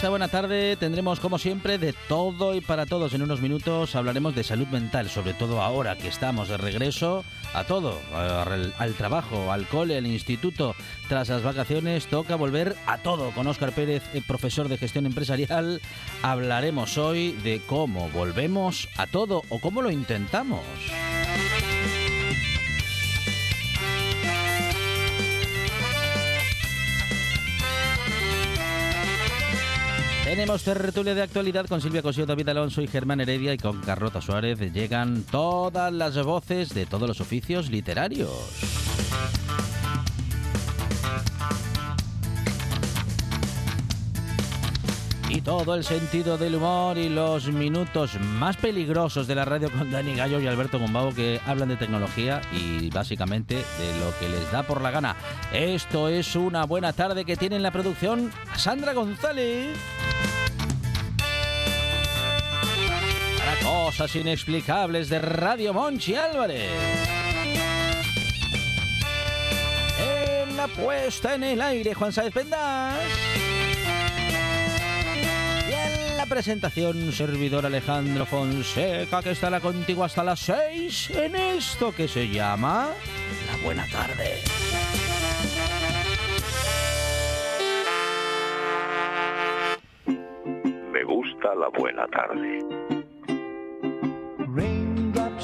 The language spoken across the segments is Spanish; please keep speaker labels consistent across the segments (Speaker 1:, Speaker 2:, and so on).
Speaker 1: Esta buena tarde tendremos, como siempre, de todo y para todos. En unos minutos hablaremos de salud mental, sobre todo ahora que estamos de regreso a todo, al, al trabajo, al cole, al instituto. Tras las vacaciones toca volver a todo. Con Óscar Pérez, eh, profesor de gestión empresarial, hablaremos hoy de cómo volvemos a todo o cómo lo intentamos. Tenemos tertulia de actualidad con Silvia Cosío, David Alonso y Germán Heredia y con Carlota Suárez llegan todas las voces de todos los oficios literarios. Y todo el sentido del humor y los minutos más peligrosos de la radio con Dani Gallo y Alberto Gombao que hablan de tecnología y básicamente de lo que les da por la gana. Esto es una buena tarde que tiene en la producción Sandra González. Cosas inexplicables de Radio Monchi Álvarez. En la puesta en el aire, Juan Sáez Pendas. Y en la presentación, servidor Alejandro Fonseca, que estará contigo hasta las 6 en esto que se llama La Buena Tarde.
Speaker 2: Me gusta la buena tarde.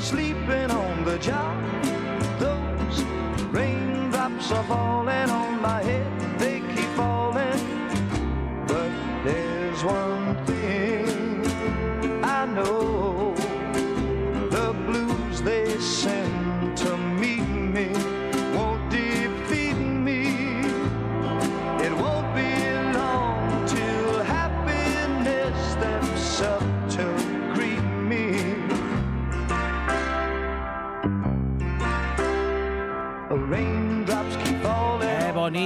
Speaker 3: Sleeping on the job. Those raindrops are falling on my head. They keep falling. But there's one thing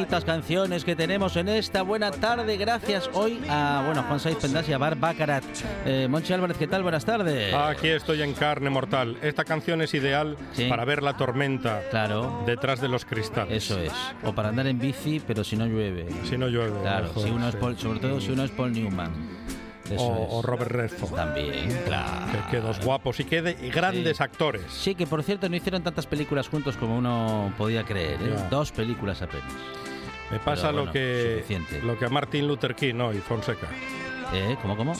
Speaker 1: bonitas canciones que tenemos en esta buena tarde. Gracias hoy a bueno Juan Saiz Pendas y a Bar Bacarat. Eh, Monchi Álvarez, ¿qué tal? Buenas tardes.
Speaker 4: Aquí estoy en carne mortal. Esta canción es ideal
Speaker 1: Sí.
Speaker 4: para ver la tormenta
Speaker 1: Claro,
Speaker 4: detrás de los cristales.
Speaker 1: eso es. O para andar en bici, pero si no llueve.
Speaker 4: Si no llueve.
Speaker 1: Claro,
Speaker 4: mejor,
Speaker 1: si uno es
Speaker 4: sí.
Speaker 1: Paul- sobre todo si uno es Paul Newman.
Speaker 4: O,
Speaker 1: es.
Speaker 4: o Robert Redford.
Speaker 1: También, claro.
Speaker 4: Que, que dos guapos y que de- y grandes
Speaker 1: Sí.
Speaker 4: actores.
Speaker 1: Sí, que por cierto no hicieron tantas películas juntos como uno podía creer. ¿eh?
Speaker 4: Ya.
Speaker 1: Dos películas apenas.
Speaker 4: Me pasa lo que
Speaker 1: suficiente.
Speaker 4: lo que a Martin Luther King no, y Fonseca.
Speaker 1: ¿Eh? ¿Cómo, cómo?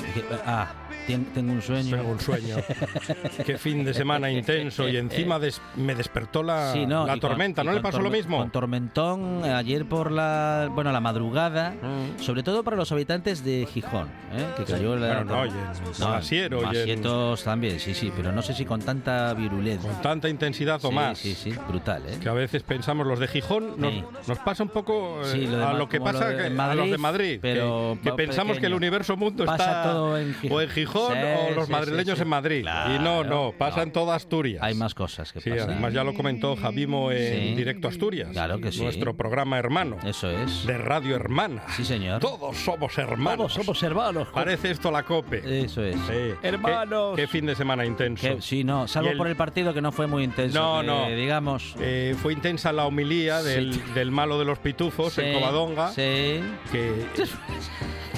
Speaker 1: Ah, tien- tengo un sueño.
Speaker 4: Tengo un sueño. Qué fin de semana intenso y encima des- me despertó la,
Speaker 1: Sí, no,
Speaker 4: la
Speaker 1: con-
Speaker 4: tormenta. ¿No le pasó lo mismo?
Speaker 1: Con tormentón ayer por la, bueno, la madrugada,
Speaker 4: Mm.
Speaker 1: sobre todo para los habitantes de Gijón, ¿eh? que cayó la
Speaker 4: Bueno, no, y y
Speaker 1: Masietos también, sí, sí, pero no sé si con tanta virulencia.
Speaker 4: Con tanta intensidad o
Speaker 1: sí,
Speaker 4: más.
Speaker 1: Sí, sí, brutal, ¿eh?
Speaker 4: Que a veces pensamos los de Gijón, nos, nos pasa un poco eh,
Speaker 1: Sí, lo de
Speaker 4: a lo que pasa
Speaker 1: lo de
Speaker 4: que- a los de Madrid,
Speaker 1: pero
Speaker 4: que, pensamos que el universo mundo
Speaker 1: Pasa
Speaker 4: está
Speaker 1: todo en Gijón.
Speaker 4: o en Gijón Gijón
Speaker 1: Sí,
Speaker 4: o los
Speaker 1: sí,
Speaker 4: madrileños
Speaker 1: sí,
Speaker 4: en Madrid. y no, no, pasa
Speaker 1: no.
Speaker 4: en toda Asturias.
Speaker 1: Hay más cosas que
Speaker 4: Sí,
Speaker 1: pasan.
Speaker 4: además ya lo comentó Javimo en. Directo Asturias.
Speaker 1: Claro que sí.
Speaker 4: Nuestro programa hermano.
Speaker 1: Eso es.
Speaker 4: De Radio Hermana.
Speaker 1: Sí, señor.
Speaker 4: Todos somos hermanos.
Speaker 1: Todos somos hermanos.
Speaker 4: Parece esto la COPE.
Speaker 1: Eso es.
Speaker 4: Sí.
Speaker 1: Hermanos.
Speaker 4: Qué, qué fin de semana intenso.
Speaker 1: Sí, no, salvo
Speaker 4: el-
Speaker 1: por el partido que no fue muy intenso.
Speaker 4: No,
Speaker 1: que,
Speaker 4: no.
Speaker 1: Digamos.
Speaker 4: Eh, fue intensa la homilía del, del malo de los pitufos en Covadonga.
Speaker 1: Sí.
Speaker 4: Que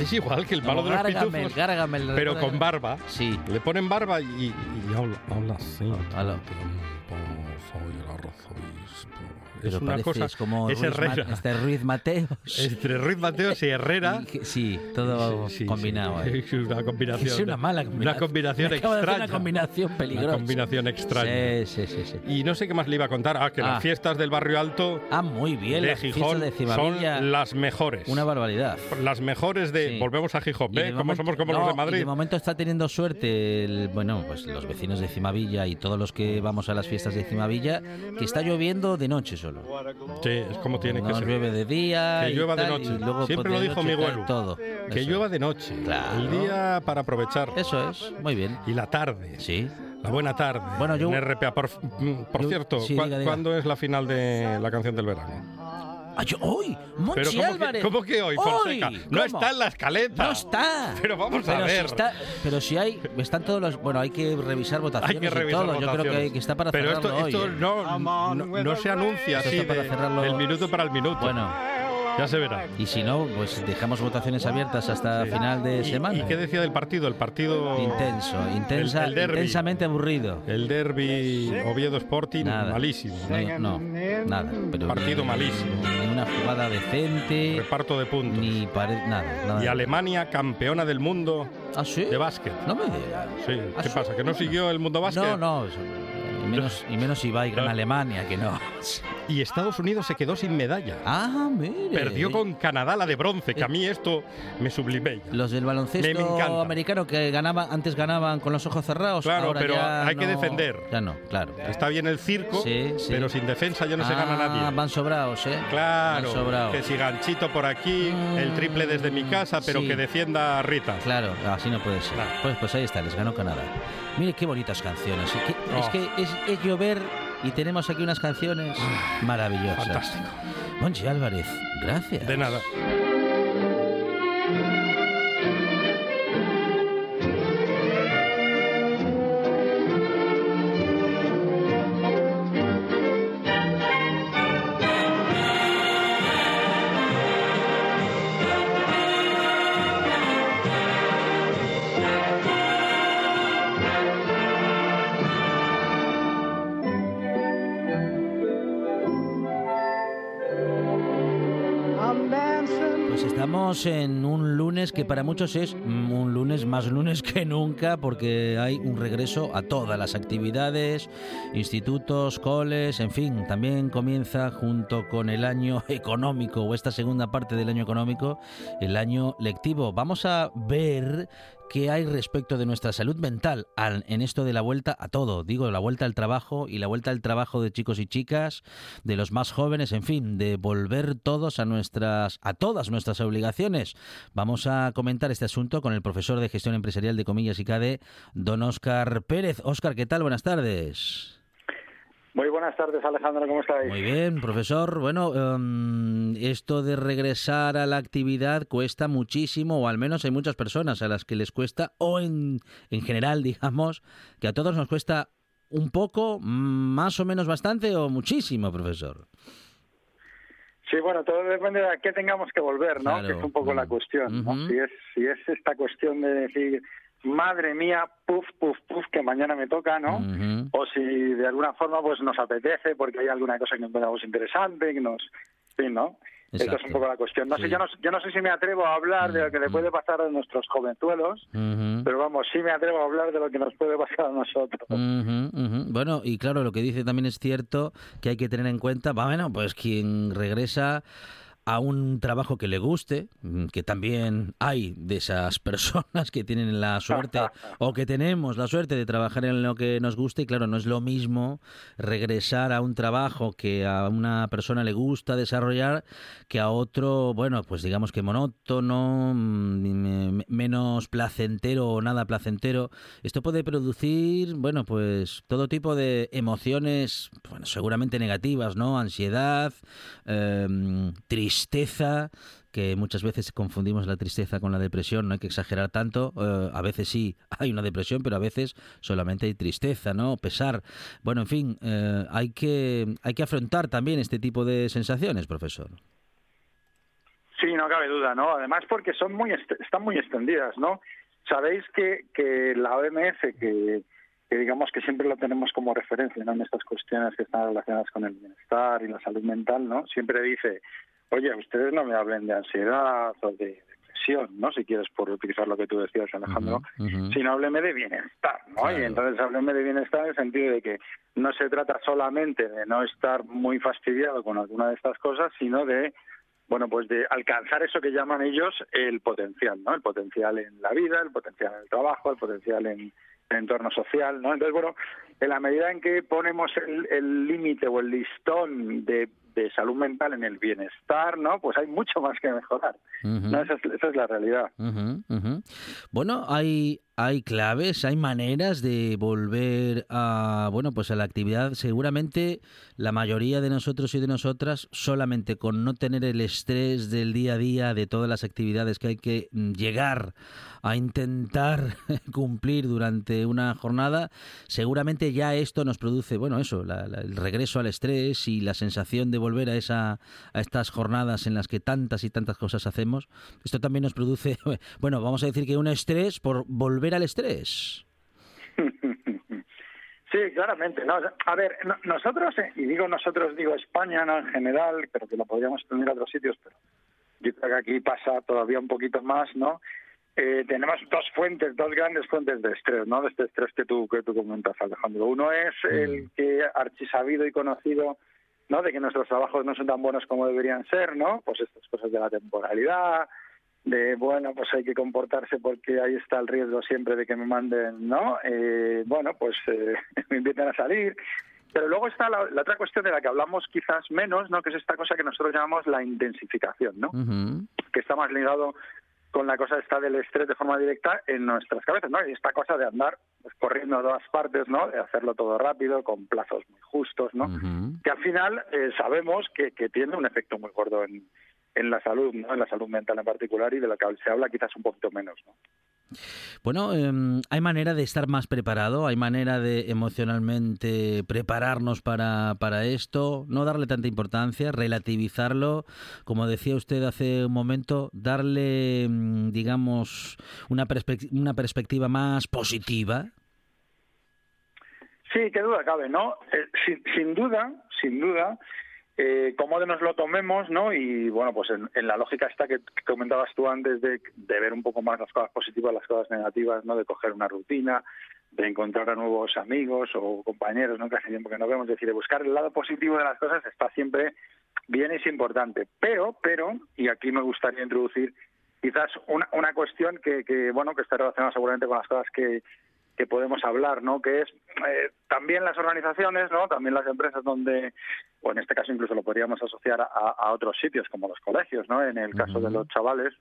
Speaker 4: es igual que el malo
Speaker 1: Como
Speaker 4: de los
Speaker 1: Gargamel,
Speaker 4: pitufos,
Speaker 1: Gargamel,
Speaker 4: pero
Speaker 1: ¿recuerdas?
Speaker 4: con barba.
Speaker 1: Sí.
Speaker 4: Le ponen barba y, y habla, habla así.
Speaker 1: Habla.
Speaker 4: Soy el arzobispo. Es
Speaker 1: Pero
Speaker 4: una cosa.
Speaker 1: como
Speaker 4: es
Speaker 1: Ruiz, Ma-
Speaker 4: Herrera.
Speaker 1: este Ruiz Mateos.
Speaker 4: Entre Ruiz Mateos y Herrera.
Speaker 1: Y sí, todo
Speaker 4: Sí, sí,
Speaker 1: combinado.
Speaker 4: sí. Es una combinación.
Speaker 1: Es una mala combinación.
Speaker 4: Una combinación extraña.
Speaker 1: Una combinación peligrosa.
Speaker 4: Una combinación extraña.
Speaker 1: Sí, sí, sí. sí.
Speaker 4: Y no sé qué más le iba a contar. Ah, que
Speaker 1: Ah.
Speaker 4: las fiestas del barrio alto
Speaker 1: Ah, muy bien.
Speaker 4: de Gijón
Speaker 1: de Cimavilla.
Speaker 4: son las mejores.
Speaker 1: Una barbaridad.
Speaker 4: Las mejores de. Volvemos a Gijón,
Speaker 1: de
Speaker 4: Como somos como
Speaker 1: no,
Speaker 4: los de Madrid.
Speaker 1: de momento está teniendo suerte, el- bueno, pues los vecinos de Cimavilla y todos los que vamos a las fiestas de Cimavilla, que está lloviendo de noche solo.
Speaker 4: Sí, es como tiene que
Speaker 1: no
Speaker 4: ser.
Speaker 1: llueve de día.
Speaker 4: Que
Speaker 1: y
Speaker 4: llueva de
Speaker 1: tal,
Speaker 4: noche.
Speaker 1: y luego,
Speaker 4: Siempre
Speaker 1: pues,
Speaker 4: lo
Speaker 1: de
Speaker 4: dijo mi abuelo.
Speaker 1: Todo.
Speaker 4: Que
Speaker 1: Eso.
Speaker 4: llueva de noche.
Speaker 1: Claro.
Speaker 4: El día para aprovechar.
Speaker 1: Eso es, muy bien.
Speaker 4: Y la tarde.
Speaker 1: Sí.
Speaker 4: La buena tarde.
Speaker 1: Bueno, yo-
Speaker 4: en RPA. Por, por
Speaker 1: yo-
Speaker 4: cierto,
Speaker 1: sí,
Speaker 4: ¿cuá-
Speaker 1: diga, diga.
Speaker 4: ¿cuándo es la final de la canción del verano?
Speaker 1: ¡Hoy!
Speaker 4: Pero
Speaker 1: ¡Monchi
Speaker 4: ¿cómo que,
Speaker 1: Álvarez!
Speaker 4: cómo que hoy, Fonseca?
Speaker 1: ¡Hoy!
Speaker 4: No
Speaker 1: ¿Cómo?
Speaker 4: está en la escaleta.
Speaker 1: No está.
Speaker 4: Pero vamos a
Speaker 1: Pero
Speaker 4: ver.
Speaker 1: Si está, pero si hay, están todos los, bueno, hay que revisar votaciones
Speaker 4: Hay que
Speaker 1: y
Speaker 4: revisar
Speaker 1: todo. Yo creo que,
Speaker 4: votaciones.
Speaker 1: hay- que está para
Speaker 4: Pero
Speaker 1: cerrarlo
Speaker 4: esto, esto
Speaker 1: hoy. ¿eh?
Speaker 4: no, no, no se anuncia así
Speaker 1: para cerrarlo.
Speaker 4: del minuto para el minuto.
Speaker 1: Bueno,
Speaker 4: Ya se verá.
Speaker 1: y si no, pues dejamos votaciones abiertas hasta
Speaker 4: Sí.
Speaker 1: final de
Speaker 4: ¿Y-
Speaker 1: semana.
Speaker 4: ¿Y qué decía del partido? El partido...
Speaker 1: Intenso, intensa,
Speaker 4: el
Speaker 1: intensamente aburrido.
Speaker 4: El derby Oviedo Sporting,
Speaker 1: Nada.
Speaker 4: malísimo.
Speaker 1: No, no, nada. Pero
Speaker 4: Partido
Speaker 1: ni-
Speaker 4: malísimo.
Speaker 1: Ni una jugada decente,
Speaker 4: Reparto de puntos.
Speaker 1: ni pared, nada, nada.
Speaker 4: Y Alemania, campeona del mundo
Speaker 1: ¿Ah, sí?
Speaker 4: de básquet.
Speaker 1: No me digas.
Speaker 4: Sí.
Speaker 1: ¿Ah,
Speaker 4: ¿Qué
Speaker 1: sí?
Speaker 4: pasa? ¿Que no siguió el mundo básquet?
Speaker 1: No, no. Y menos, y menos si va a ir
Speaker 4: No.
Speaker 1: Alemania, que no.
Speaker 4: Y Estados Unidos se quedó sin medalla.
Speaker 1: Ah, mire.
Speaker 4: Perdió con Canadá la de bronce, que a mí esto me sublime.
Speaker 1: Los del baloncesto
Speaker 4: Me- me encanta.
Speaker 1: americano que ganaban, antes ganaban con los ojos cerrados.
Speaker 4: Claro,
Speaker 1: ahora
Speaker 4: pero
Speaker 1: ya
Speaker 4: hay que defender.
Speaker 1: Ya no, claro.
Speaker 4: Está bien el circo,
Speaker 1: Sí, sí.
Speaker 4: pero sin defensa ya no se gana
Speaker 1: Ah,
Speaker 4: nadie.
Speaker 1: Van sobrados, ¿eh?
Speaker 4: Claro,
Speaker 1: sobrados.
Speaker 4: que si ganchito por aquí, el triple desde mi casa, pero
Speaker 1: Sí.
Speaker 4: que defienda a Rita.
Speaker 1: Claro, así no puede ser.
Speaker 4: Claro.
Speaker 1: Pues, pues ahí está, les ganó Canadá. Mire qué bonitas canciones. Qué-
Speaker 4: Oh.
Speaker 1: Es que es, es llover y tenemos aquí unas canciones maravillosas.
Speaker 4: Fantástico.
Speaker 1: Monchi Álvarez, gracias.
Speaker 4: De nada.
Speaker 1: En un lunes que para muchos es un lunes más lunes que nunca porque hay un regreso a todas las actividades, institutos, coles, en fin, también comienza junto con el año económico o esta segunda parte del año económico, el año lectivo. Vamos a ver qué hay respecto de nuestra salud mental al- en esto de la vuelta a todo, digo, la vuelta al trabajo y la vuelta al trabajo de chicos y chicas, de los más jóvenes, en fin, de volver todos a nuestras a todas nuestras obligaciones. Vamos a comentar este asunto con el profesor de Gestión Empresarial de Comillas y CADE, don Óscar Pérez. Óscar, ¿qué tal? Buenas tardes.
Speaker 5: Muy buenas tardes, Alejandro, ¿cómo estáis?
Speaker 1: Muy bien, profesor. Bueno, em, esto de regresar a la actividad cuesta muchísimo, o al menos hay muchas personas a las que les cuesta, o en, en general, digamos, que a todos nos cuesta un poco, más o menos bastante, o muchísimo, profesor.
Speaker 5: Sí, bueno, todo depende de a qué tengamos que volver, ¿no?
Speaker 1: Claro.
Speaker 5: Que es un poco la cuestión. Si es, si es esta cuestión de decir, madre mía, puf, puf, puf, que mañana me toca, ¿no? O si de alguna forma pues nos apetece porque hay alguna cosa que encontramos interesante, que nos... Sí, ¿no? Esta es un poco la cuestión. No
Speaker 1: Sí.
Speaker 5: sé, yo no, yo no sé si me atrevo a hablar de lo que le puede pasar a nuestros jovenzuelos, pero vamos, sí me atrevo a hablar de lo que nos puede pasar a nosotros.
Speaker 1: Bueno, y claro, lo que dice también es cierto que hay que tener en cuenta, va, bueno, pues quien regresa a un trabajo que le guste, mm, que también hay de esas personas que tienen la suerte o que tenemos la suerte de trabajar en lo que nos gusta y claro, no es lo mismo regresar a un trabajo que a una persona le gusta desarrollar que a otro, bueno, pues digamos que monótono, mm, menos placentero o nada placentero. Esto puede producir, bueno, pues todo tipo de emociones, bueno, seguramente negativas, ¿no? Ansiedad, eh, tristeza, que muchas veces confundimos la tristeza con la depresión, no hay que exagerar tanto, eh, a veces sí hay una depresión, pero a veces solamente hay tristeza, ¿no? Pesar. Bueno, en fin, eh, hay, que, hay que afrontar también este tipo de sensaciones, profesor.
Speaker 5: Sí, no cabe duda, ¿no? Además porque son muy están muy extendidas, ¿no? Sabéis que, que la OMS, que, que digamos que siempre lo tenemos como referencia ¿no? en estas cuestiones que están relacionadas con el bienestar y la salud mental, ¿no? Siempre dice, oye, ustedes no me hablen de ansiedad o de depresión, ¿no? Si quieres por utilizar lo que tú decías, Alejandro, sino hábleme de bienestar, ¿no? Y entonces hábleme de bienestar en el sentido de que no se trata solamente de no estar muy fastidiado con alguna de estas cosas, sino de bueno, pues de alcanzar eso que llaman ellos el potencial, ¿no? El potencial en la vida, el potencial en el trabajo, el potencial en, entorno social, ¿no? Entonces, bueno, en la medida en que ponemos el límite o el listón de de salud mental en el bienestar, ¿no? Pues hay mucho más que mejorar. esa, es, la realidad.
Speaker 1: Bueno, hay, hay claves, hay maneras de volver a, bueno, pues a la actividad. Seguramente la mayoría de nosotros y de nosotras, solamente con no tener el estrés del día a día, de todas las actividades que hay que llegar a intentar cumplir durante una jornada, seguramente ya esto nos produce, bueno, eso, el regreso al estrés y la sensación de volver a, esa, a estas jornadas en las que tantas y tantas cosas hacemos. Esto también nos produce, bueno, vamos a decir que un estrés por volver al estrés.
Speaker 5: Sí, claramente. a ver, nosotros, eh, y digo nosotros, digo España ¿no? en general, pero que lo podríamos tener a otros sitios, pero yo creo que aquí pasa todavía un poquito más, ¿no? Eh, tenemos dos fuentes, dos grandes fuentes de estrés, ¿no? De este estrés que tú, que tú comentas, Alejandro. Uno es el que archisabido y conocido, ¿no? De que nuestros trabajos no son tan buenos como deberían ser, ¿no? Pues estas cosas de la temporalidad, de, bueno, pues hay que comportarse porque ahí está el riesgo siempre de que me manden, ¿no? Eh, bueno, pues eh, me inviten a salir. Pero luego está la, otra cuestión de la que hablamos quizás menos, ¿no? Que es esta cosa que nosotros llamamos la intensificación, ¿no? Que está más ligado con la cosa esta del estrés de forma directa en nuestras cabezas, ¿no? Y esta cosa de andar pues, corriendo a todas partes, ¿no? De hacerlo todo rápido, con plazos muy justos, ¿no? Que al final eh, sabemos que, que tiene un efecto muy gordo en, en la salud, ¿no? En la salud mental en particular y de la que se habla quizás un poquito menos, ¿no?
Speaker 1: Bueno, em, hay manera de estar más preparado, hay manera de emocionalmente prepararnos para, para esto, no darle tanta importancia, relativizarlo, como decía usted hace un momento, darle, em, digamos, una, una perspectiva más positiva.
Speaker 5: Sí, qué duda cabe, ¿no? Eh, sin, sin duda, sin duda, eh, cómo nos lo tomemos, ¿no? Y bueno, pues en, la lógica esta que, comentabas tú antes de, ver un poco más las cosas positivas, las cosas negativas, ¿no? De coger una rutina, de encontrar a nuevos amigos o compañeros, ¿no? Que hace tiempo que no vemos, es decir, de buscar el lado positivo de las cosas está siempre bien y es importante. Pero, pero, y aquí me gustaría introducir quizás una, una cuestión que, que, bueno, que está relacionada seguramente con las cosas que, que podemos hablar, ¿no? Que es eh, también las organizaciones, ¿no? También las empresas donde, o en este caso incluso lo podríamos asociar a, otros sitios como los colegios, ¿no? En el caso de los chavales,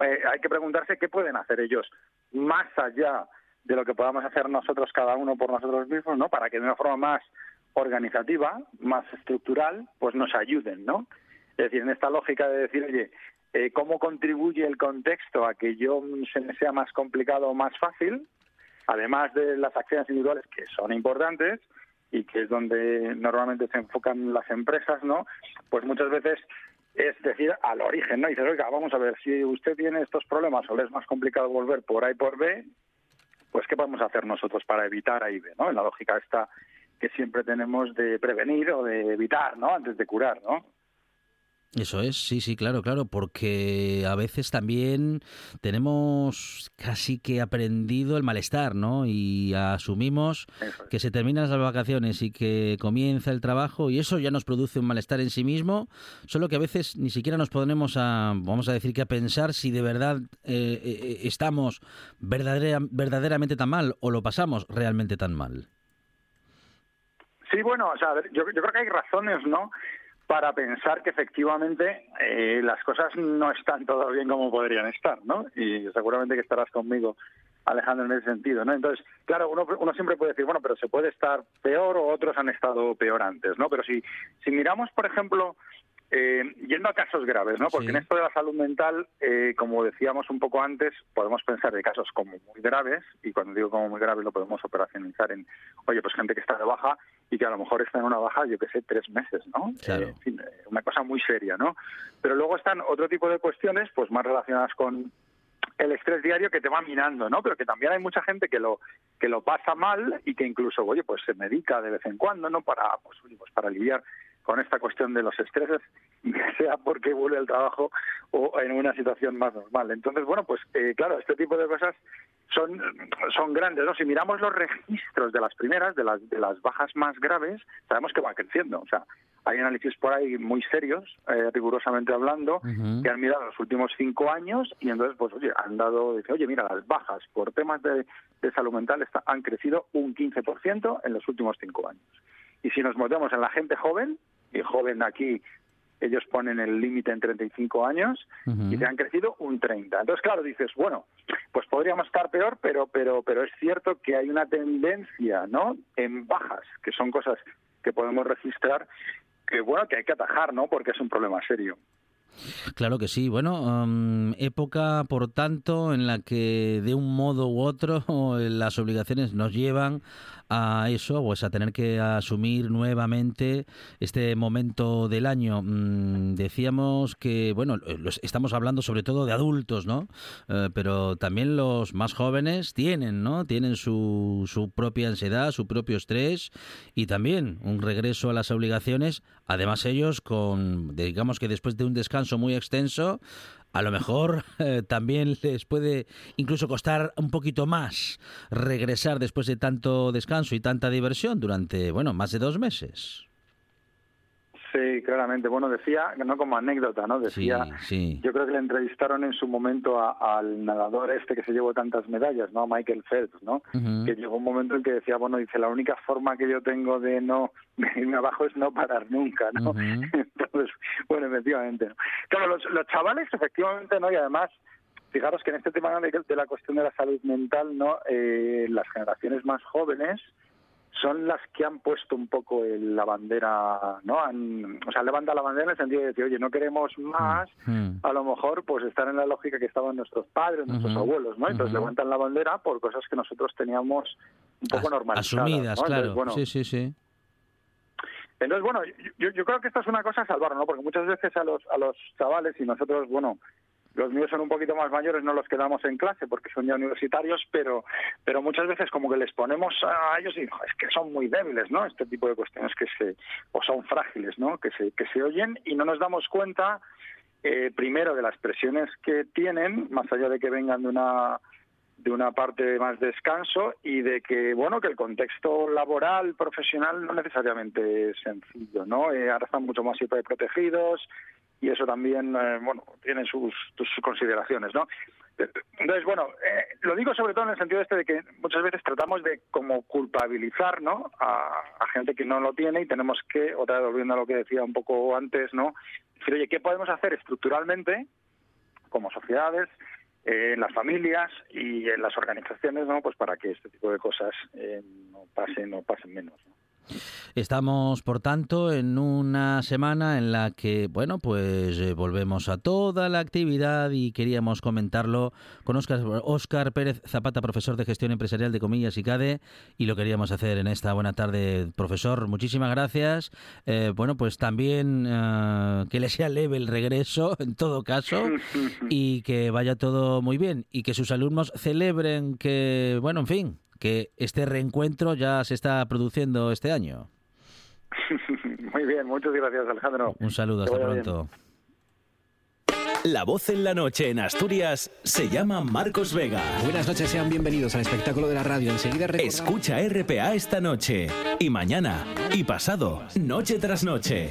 Speaker 5: eh, hay que preguntarse qué pueden hacer ellos más allá de lo que podamos hacer nosotros cada uno por nosotros mismos, ¿no? Para que de una forma más organizativa, más estructural, pues nos ayuden, ¿no? Es decir, en esta lógica de decir, oye, eh, ¿cómo contribuye el contexto a que yo se me sea más complicado o más fácil? Además de las acciones individuales que son importantes y que es donde normalmente se enfocan las empresas, ¿no? Pues muchas veces es decir al origen, ¿no? Y dices, oiga, vamos a ver, si usted tiene estos problemas o le es más complicado volver por A y por B, pues ¿qué podemos hacer nosotros para evitar A y B, ¿no? En la lógica esta que siempre tenemos de prevenir o de evitar, ¿no? Antes de curar, ¿no?
Speaker 1: Eso es, sí, sí, claro, claro, porque a veces también tenemos casi que aprendido el malestar, ¿no? Y asumimos
Speaker 5: es.
Speaker 1: que se terminan las vacaciones y que comienza el trabajo y eso ya nos produce un malestar en sí mismo, solo que a veces ni siquiera nos ponemos a, vamos a decir que a pensar si de verdad eh, eh, estamos verdadera- verdaderamente tan mal o lo pasamos realmente tan mal.
Speaker 5: Sí, bueno, o sea, yo, yo creo que hay razones, ¿no? Para pensar que efectivamente eh, las cosas no están todo bien como podrían estar, ¿no? Y seguramente que estarás conmigo, Alejandro, en ese sentido, ¿no? Entonces, claro, uno, uno siempre puede decir, bueno, pero se puede estar peor o otros han estado peor antes, ¿no? Pero si, si miramos, por ejemplo, eh, yendo a casos graves, ¿no? Porque
Speaker 1: Sí.
Speaker 5: en esto de la salud mental, eh, como decíamos un poco antes, podemos pensar de casos como muy graves, y cuando digo como muy graves lo podemos operacionalizar en, oye, pues gente que está de baja y que a lo mejor está en una baja, yo que sé, tres meses, ¿no?
Speaker 1: Claro.
Speaker 5: Eh, en fin, eh, una cosa muy seria, ¿no? Pero luego están otro tipo de cuestiones, pues más relacionadas con el estrés diario que te va minando, ¿no? Pero que también hay mucha gente que lo que lo pasa mal y que incluso, oye, pues se medica de vez en cuando, ¿no? Para, pues, pues para aliviar con esta cuestión de los estreses, sea porque vuelve al trabajo o en una situación más normal. Entonces, bueno, pues eh, claro, este tipo de cosas son, son grandes, ¿no? Si miramos los registros de las primeras, de las, de las bajas más graves, sabemos que va creciendo. O sea, hay análisis por ahí muy serios, eh, rigurosamente hablando, que han mirado los últimos cinco años y entonces, pues, oye, han dado, dice, oye, mira, las bajas por temas de, de salud mental está- han crecido un 15% en los últimos cinco años. Y si nos metemos en la gente joven, y joven aquí ellos ponen el límite en 35 años
Speaker 1: Ujú.
Speaker 5: y se han crecido un 30. Entonces, claro, dices, bueno, pues podríamos estar peor, pero pero pero es cierto que hay una tendencia, ¿no? En bajas, que son cosas que podemos registrar que bueno, que hay que atajar, ¿no? Porque es un problema serio.
Speaker 1: Claro que sí. Bueno, mm, época, por tanto, en la que de un modo u otro las obligaciones nos llevan a eso, pues a tener que asumir nuevamente este momento del año. Mm, decíamos que, bueno, estamos hablando sobre todo de adultos, ¿no? Eh, pero también los más jóvenes tienen, ¿no? Tienen su, su propia ansiedad, su propio estrés y también un regreso a las obligaciones. Además ellos con, digamos que después de un descanso muy extenso, a lo mejor eh, también les puede incluso costar un poquito más regresar después de tanto descanso y tanta diversión durante, bueno, más de dos meses.
Speaker 5: Sí, claramente. Bueno, decía, no como anécdota, ¿no? Decía,
Speaker 1: sí.
Speaker 5: yo creo que le entrevistaron en su momento a- al nadador este que se llevó tantas medallas, ¿no? Michael Phelps, ¿no? Que llegó un momento en que decía, bueno, dice, la única forma que yo tengo de no de irme abajo es no parar nunca, ¿no? Entonces, bueno, efectivamente. ¿no? Claro, los, los chavales, efectivamente, ¿no? Y además, fijaros que en este tema de, de la cuestión de la salud mental, ¿no? Eh, las generaciones más jóvenes son las que han puesto un poco el- la bandera, ¿no? Han, o sea, levanta la bandera en el sentido de decir, oye, no queremos más,
Speaker 1: Mm.
Speaker 5: a lo mejor pues estar en la lógica que estaban nuestros padres, nuestros abuelos, ¿no? Entonces levantan la bandera por cosas que nosotros teníamos un poco
Speaker 1: As-
Speaker 5: normalizadas.
Speaker 1: Asumidas,
Speaker 5: ¿no?
Speaker 1: claro.
Speaker 5: Entonces, bueno,
Speaker 1: Sí, sí, sí.
Speaker 5: entonces, bueno, yo, yo creo que esto es una cosa a salvar, ¿no? Porque muchas veces a los, a los chavales y nosotros, bueno, los míos son un poquito más mayores, no los quedamos en clase porque son ya universitarios, pero pero muchas veces como que les ponemos a ellos y "Jo, es que son muy débiles, ¿no? Este tipo de cuestiones que se o son frágiles, ¿no? Que se que se oyen y no nos damos cuenta eh, primero de las presiones que tienen, más allá de que vengan de una de una parte más descanso y de que bueno que el contexto laboral profesional no necesariamente es sencillo no Eh, ahora están mucho más protegidos y eso también eh, bueno tiene sus, sus consideraciones no entonces bueno eh, lo digo sobre todo en el sentido este de que muchas veces tratamos de como culpabilizar no a, gente que no lo tiene y tenemos que otra vez volviendo a lo que decía un poco antes no decir oye qué podemos hacer estructuralmente como sociedades eh, en las familias y en las organizaciones, ¿no? Pues para que este tipo de cosas eh, no pasen, no pasen menos. ¿no?
Speaker 1: Estamos, por tanto, en una semana en la que, bueno, pues eh, volvemos a toda la actividad y queríamos comentarlo con Óscar Pérez Zapata, profesor de gestión empresarial de Comillas y CADE, y lo queríamos hacer en esta buena tarde, profesor. Muchísimas gracias. Eh, bueno, pues también eh, que le sea leve el regreso, en todo caso, y que vaya todo muy bien, y que sus alumnos celebren que, bueno, en fin, que este reencuentro ya se está produciendo este año.
Speaker 5: Muy bien, muchas gracias Alejandro.
Speaker 1: Un saludo, hasta
Speaker 5: bien.
Speaker 1: pronto.
Speaker 6: La voz en la noche en Asturias se llama Marcos Vega.
Speaker 7: Buenas noches, sean bienvenidos al espectáculo de la radio. Enseguida
Speaker 6: Escucha RPA esta noche y mañana y pasado, noche tras noche.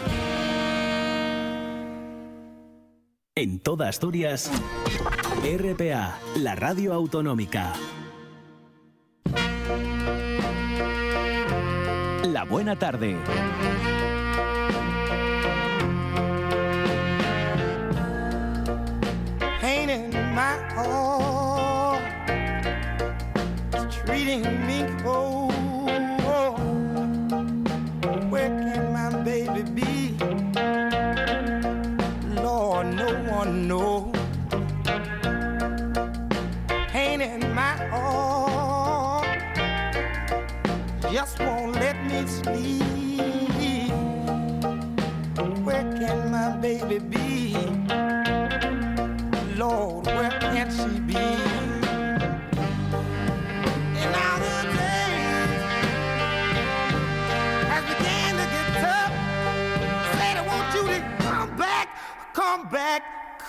Speaker 6: En toda Asturias, RPA, la radio autonómica. La buena tarde.
Speaker 8: in my.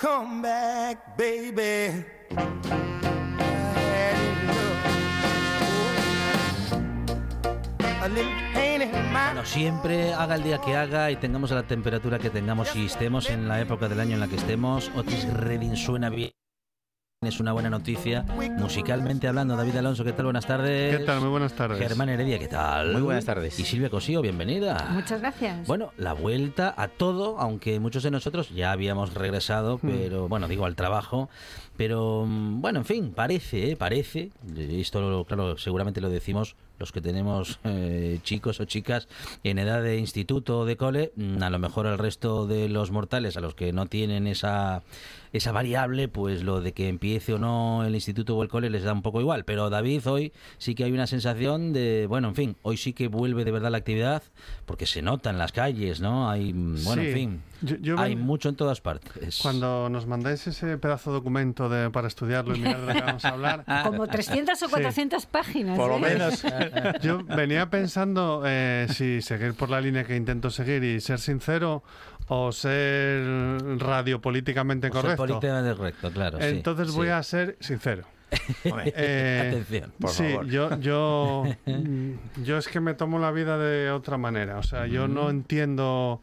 Speaker 8: Come back, baby.
Speaker 1: Bueno, siempre haga el día que haga y tengamos la temperatura que tengamos y estemos en la época del año en la que estemos, Otis Redding suena bien. Es una buena noticia. Musicalmente hablando, David Alonso, ¿qué tal? Buenas tardes.
Speaker 9: ¿Qué tal? Muy buenas tardes.
Speaker 1: Germán Heredia, ¿qué tal?
Speaker 7: Muy buenas tardes.
Speaker 1: Y Silvia Cosío, bienvenida.
Speaker 10: Muchas gracias.
Speaker 1: Bueno, la vuelta a todo, aunque muchos de nosotros ya habíamos regresado,
Speaker 9: Hmm.
Speaker 1: pero bueno, digo al trabajo, pero mm, bueno, en fin, parece, ¿eh? parece, esto lo- claro, seguramente lo decimos los que tenemos eh, chicos o chicas en edad de instituto o de cole, mm, a lo mejor al resto de los mortales, a los que no tienen esa esa variable, pues lo de que empiece o no el instituto o el cole les da un poco igual. Pero David, hoy sí que hay una sensación de, bueno, en fin, hoy sí que vuelve de verdad la actividad, porque se nota en las calles, ¿no? Hay, mm, bueno,
Speaker 9: Sí.
Speaker 1: en fin,
Speaker 9: Yo- yo
Speaker 1: hay
Speaker 9: ven-
Speaker 1: mucho en todas partes.
Speaker 9: Cuando nos mandáis ese pedazo de documento de, para estudiarlo y mirar de lo que vamos a hablar,
Speaker 10: Como 300 o 400 páginas.
Speaker 9: Por lo
Speaker 10: ¿eh?
Speaker 9: menos. yo venía pensando eh, si seguir por la línea que intento seguir y ser sincero o ser radiopolíticamente correcto.
Speaker 1: políticamente correcto, claro. sí,
Speaker 9: Entonces voy
Speaker 1: sí.
Speaker 9: a ser sincero. Eh,
Speaker 1: Atención, por
Speaker 9: sí,
Speaker 1: favor.
Speaker 9: yo, yo, mm, yo es que me tomo la vida de otra manera. O sea, yo no entiendo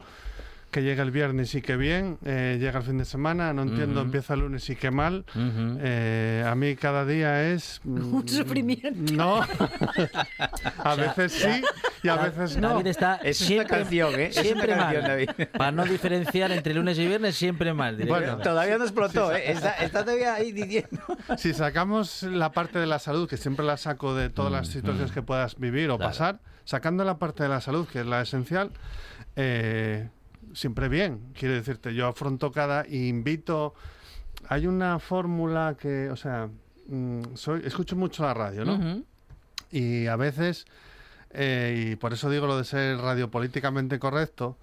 Speaker 9: que llega el viernes y que bien, eh, llega el fin de semana, no entiendo,
Speaker 1: Ujú.
Speaker 9: empieza el lunes y que mal.
Speaker 1: Ujú.
Speaker 9: Eh, a mí cada día es... mm,
Speaker 10: Un sufrimiento.
Speaker 9: No, a veces sí y a veces no.
Speaker 1: David está
Speaker 7: Es una
Speaker 1: siempre,
Speaker 7: canción, ¿eh?
Speaker 1: Siempre
Speaker 7: canción,
Speaker 1: mal.
Speaker 7: David.
Speaker 1: Para no diferenciar entre lunes y viernes, siempre mal.
Speaker 9: Bueno.
Speaker 7: Todavía no explotó, ¿eh? Está, está todavía ahí diciendo.
Speaker 9: Si sacamos la parte de la salud, que siempre la saco de todas las situaciones que puedas vivir o
Speaker 1: Claro.
Speaker 9: pasar, sacando la parte de la salud, que es la esencial, eh, siempre bien. Quiero decirte, yo afronto cada y invito. Hay una fórmula que, o sea, mm, soy, escucho mucho la radio, ¿no? Y a veces, eh, y por eso digo lo de ser radiopolíticamente correcto,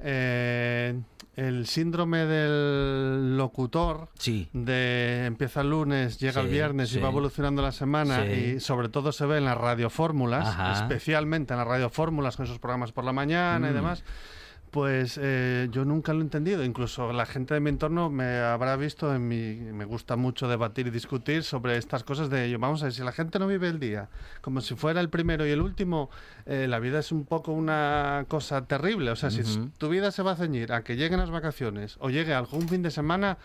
Speaker 9: eh, el síndrome del locutor
Speaker 1: Sí.
Speaker 9: de empieza el lunes, llega el viernes
Speaker 1: sí.
Speaker 9: y va evolucionando la semana y sobre todo se ve en las radiofórmulas, especialmente en las radiofórmulas con esos programas por la mañana y
Speaker 1: Mm.
Speaker 9: demás. Pues eh, yo nunca lo he entendido. Incluso la gente de mi entorno me habrá visto en mi. Me gusta mucho debatir y discutir sobre estas cosas de. Vamos a ver, si la gente no vive el día como si fuera el primero y el último, eh, la vida es un poco una cosa terrible. O sea, si tu vida se va a ceñir a que lleguen las vacaciones o llegue algún fin de semana,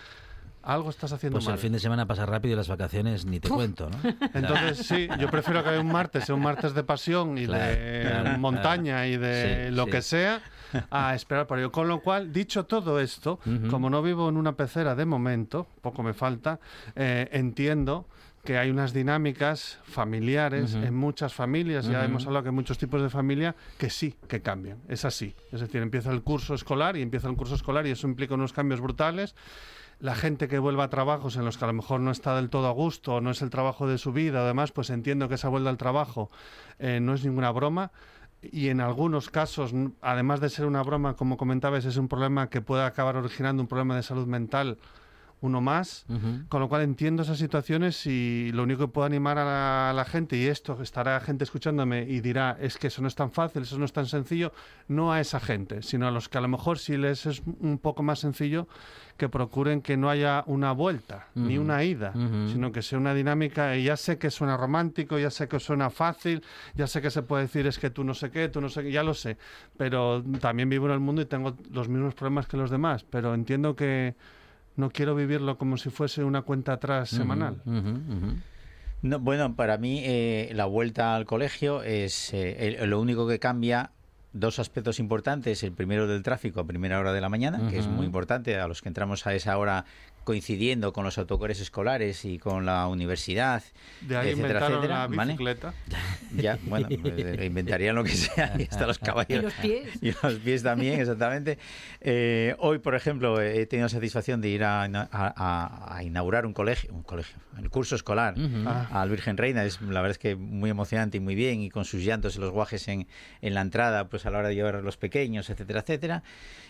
Speaker 9: algo estás haciendo
Speaker 1: Pues
Speaker 9: mal.
Speaker 1: el fin de semana pasa rápido y las vacaciones ni te cuento, ¿no?
Speaker 9: Entonces, sí, yo prefiero que un martes sea un martes de pasión y
Speaker 1: Claro,
Speaker 9: de
Speaker 1: claro,
Speaker 9: montaña y de
Speaker 1: Sí,
Speaker 9: lo
Speaker 1: sí.
Speaker 9: que sea a esperar por ello. Con lo cual, dicho todo esto,
Speaker 1: Ujú.
Speaker 9: como no vivo en una pecera de momento, poco me falta, eh, entiendo que hay unas dinámicas familiares
Speaker 1: Ujú.
Speaker 9: en muchas familias, ya
Speaker 1: Ujú.
Speaker 9: hemos hablado que hay muchos tipos de familia que sí, que cambian, es así. Es decir, empieza el curso escolar y empieza el curso escolar y eso implica unos cambios brutales. La gente que vuelva a trabajos en los que a lo mejor no está del todo a gusto, no es el trabajo de su vida, además, pues entiendo que esa vuelta al trabajo eh, no es ninguna broma. Y en algunos casos, además de ser una broma, como comentabas, es un problema que puede acabar originando un problema de salud mental, uno más. Con lo cual entiendo esas situaciones y lo único que puedo animar a la, a la gente, y esto estará gente escuchándome y dirá, es que eso no es tan fácil, eso no es tan sencillo, no a esa gente, sino a los que a lo mejor sí les es un poco más sencillo, que procuren que no haya una vuelta, ni
Speaker 1: Ujú.
Speaker 9: una ida,
Speaker 1: Ujú.
Speaker 9: sino que sea una dinámica, y ya sé que suena romántico, ya sé que suena fácil, ya sé que se puede decir es que tú no sé qué, tú no sé qué, ya lo sé, pero también vivo en el mundo y tengo los mismos problemas que los demás, pero entiendo que no quiero vivirlo como si fuese una cuenta atrás semanal.
Speaker 7: No, bueno, para mí eh, la vuelta al colegio es eh, el- lo único que cambia. Dos aspectos importantes. El primero del tráfico a primera hora de la mañana, que es muy importante a los que entramos a esa hora coincidiendo con los autocores escolares y con la universidad,
Speaker 9: De ahí
Speaker 7: etcétera,
Speaker 9: inventaron
Speaker 7: etcétera,
Speaker 9: la
Speaker 7: ¿vale?
Speaker 9: bicicleta.
Speaker 7: Ya, bueno, eh, inventarían lo que sea y hasta los caballos.
Speaker 10: Y los pies.
Speaker 7: Y los pies también, exactamente. Eh, hoy, por ejemplo, he tenido satisfacción de ir a, a- a- inaugurar un colegio, un colegio, el curso escolar
Speaker 1: Ujú.
Speaker 9: Ah.
Speaker 7: al Virgen Reina. Es la verdad es que muy emocionante y muy bien, y con sus llantos y los guajes en, en la entrada, pues a la hora de llevar a los pequeños, etcétera, etcétera.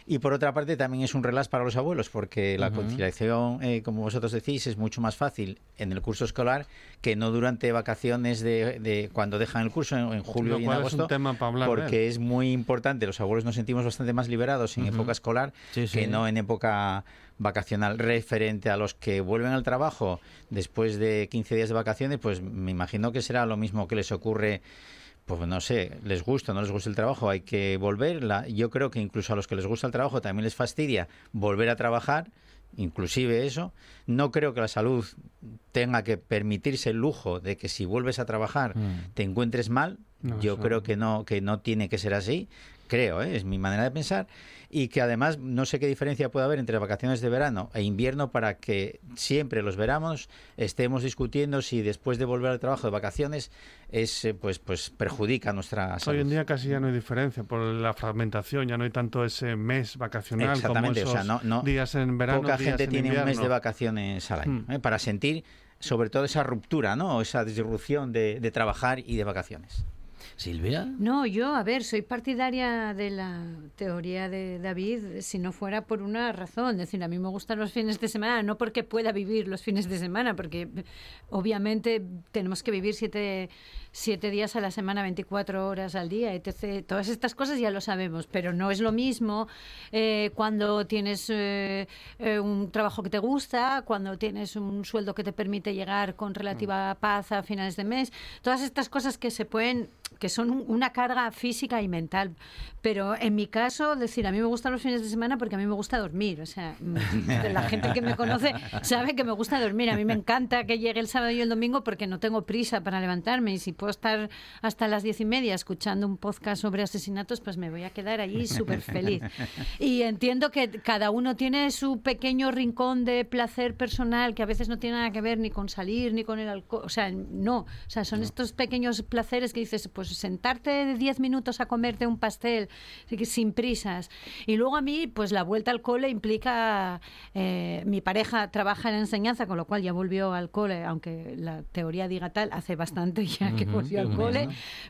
Speaker 7: Y por otra parte, también es un relax para los abuelos, porque la conciliación, eh, como vosotros decís, es mucho más fácil en el curso escolar que no durante vacaciones de, de cuando dejan el curso en, en julio y en
Speaker 9: cual es
Speaker 7: agosto.
Speaker 9: un tema para hablar
Speaker 7: porque es muy importante. Los abuelos nos sentimos bastante más liberados en época escolar
Speaker 1: Sí, sí.
Speaker 7: que no en época vacacional referente a los que vuelven al trabajo después de 15 días de vacaciones, pues me imagino que será lo mismo que les ocurre pues no sé, les gusta o no les gusta el trabajo, hay que volver. La- yo creo que incluso a los que les gusta el trabajo también les fastidia volver a trabajar, inclusive eso. No creo que la salud tenga que permitirse el lujo de que si vuelves a trabajar
Speaker 1: Mm.
Speaker 7: te encuentres mal.
Speaker 9: No,
Speaker 7: yo
Speaker 9: eso
Speaker 7: creo que no, que no tiene que ser así. Creo, ¿eh? es mi manera de pensar. Y que además no sé qué diferencia puede haber entre vacaciones de verano e invierno para que siempre los veranos estemos discutiendo si después de volver al trabajo de vacaciones es eh, pues pues perjudica nuestra salud.
Speaker 9: Hoy en día casi ya no hay diferencia por la fragmentación, ya no hay tanto ese mes vacacional como
Speaker 7: Exactamente,
Speaker 9: esos
Speaker 7: o sea, no- no-
Speaker 9: días en verano,
Speaker 7: Poca
Speaker 9: días
Speaker 7: gente
Speaker 9: en
Speaker 7: tiene un mes de vacaciones al año
Speaker 9: Mm.
Speaker 7: ¿eh? para sentir sobre todo esa ruptura, ¿no? Esa disrupción de, de trabajar y de vacaciones.
Speaker 1: Silvia.
Speaker 10: No, yo, a ver, soy partidaria de la teoría de David si no fuera por una razón. Es decir, a mí me gustan los fines de semana, no porque pueda vivir los fines de semana, porque obviamente tenemos que vivir siete, siete días a la semana, 24 horas al día, etc. Todas estas cosas ya lo sabemos, pero no es lo mismo eh, cuando tienes eh, eh, un trabajo que te gusta, cuando tienes un sueldo que te permite llegar con relativa paz a finales de mes. Todas estas cosas que se pueden que son un- una carga física y mental. Pero en mi caso, decir, a mí me gustan los fines de semana porque a mí me gusta dormir. O sea, mm, la gente que me conoce sabe que me gusta dormir. A mí me encanta que llegue el sábado y el domingo porque no tengo prisa para levantarme. Y si puedo estar hasta las diez y media escuchando un podcast sobre asesinatos, pues me voy a quedar allí súper feliz. Y entiendo que cada uno tiene su pequeño rincón de placer personal que a veces no tiene nada que ver ni con salir ni con el alcohol. O sea, no. O sea, son estos pequeños placeres que dices, pues sentarte 10 minutos a comerte un pastel sin prisas. Y luego a mí, pues la vuelta al cole implica. eh, mi pareja trabaja en enseñanza, con lo cual ya volvió al cole, aunque la teoría diga tal, hace bastante ya que volvió al cole.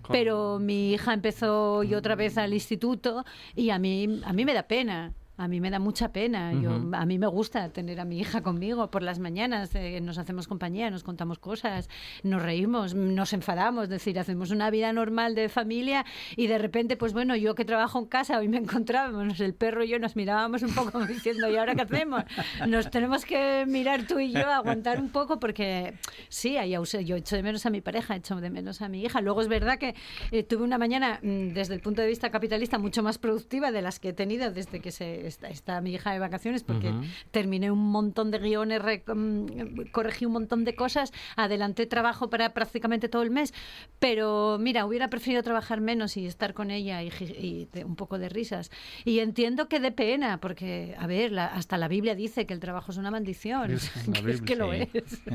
Speaker 10: Pero mi hija empezó y otra vez al instituto y a mí, a mí me da pena. A mí me da mucha pena. Yo, a mí me gusta tener a mi hija conmigo por las mañanas. eh, nos hacemos compañía, nos contamos cosas, nos reímos, nos enfadamos. Es decir, hacemos una vida normal de familia y de repente, pues bueno, yo que trabajo en casa, hoy me encontrábamos, el perro y yo nos mirábamos un poco diciendo, ¿y ahora qué hacemos? Nos tenemos que mirar tú y yo, aguantar un poco porque sí, hay yo echo de menos a mi pareja, echo de menos a mi hija. Luego es verdad que eh, tuve una mañana, mm, desde el punto de vista capitalista, mucho más productiva de las que he tenido desde que se, está, está mi hija de vacaciones, porque
Speaker 1: Ujú.
Speaker 10: terminé un montón de guiones, re- mm, corregí un montón de cosas, adelanté trabajo para prácticamente todo el mes, pero mira, hubiera preferido trabajar menos y estar con ella y, y de- un poco de risas. Y entiendo que de pena, porque, a ver, la- hasta la Biblia dice que el trabajo es una maldición.
Speaker 9: La
Speaker 10: que es que lo
Speaker 1: Biblia,
Speaker 10: es.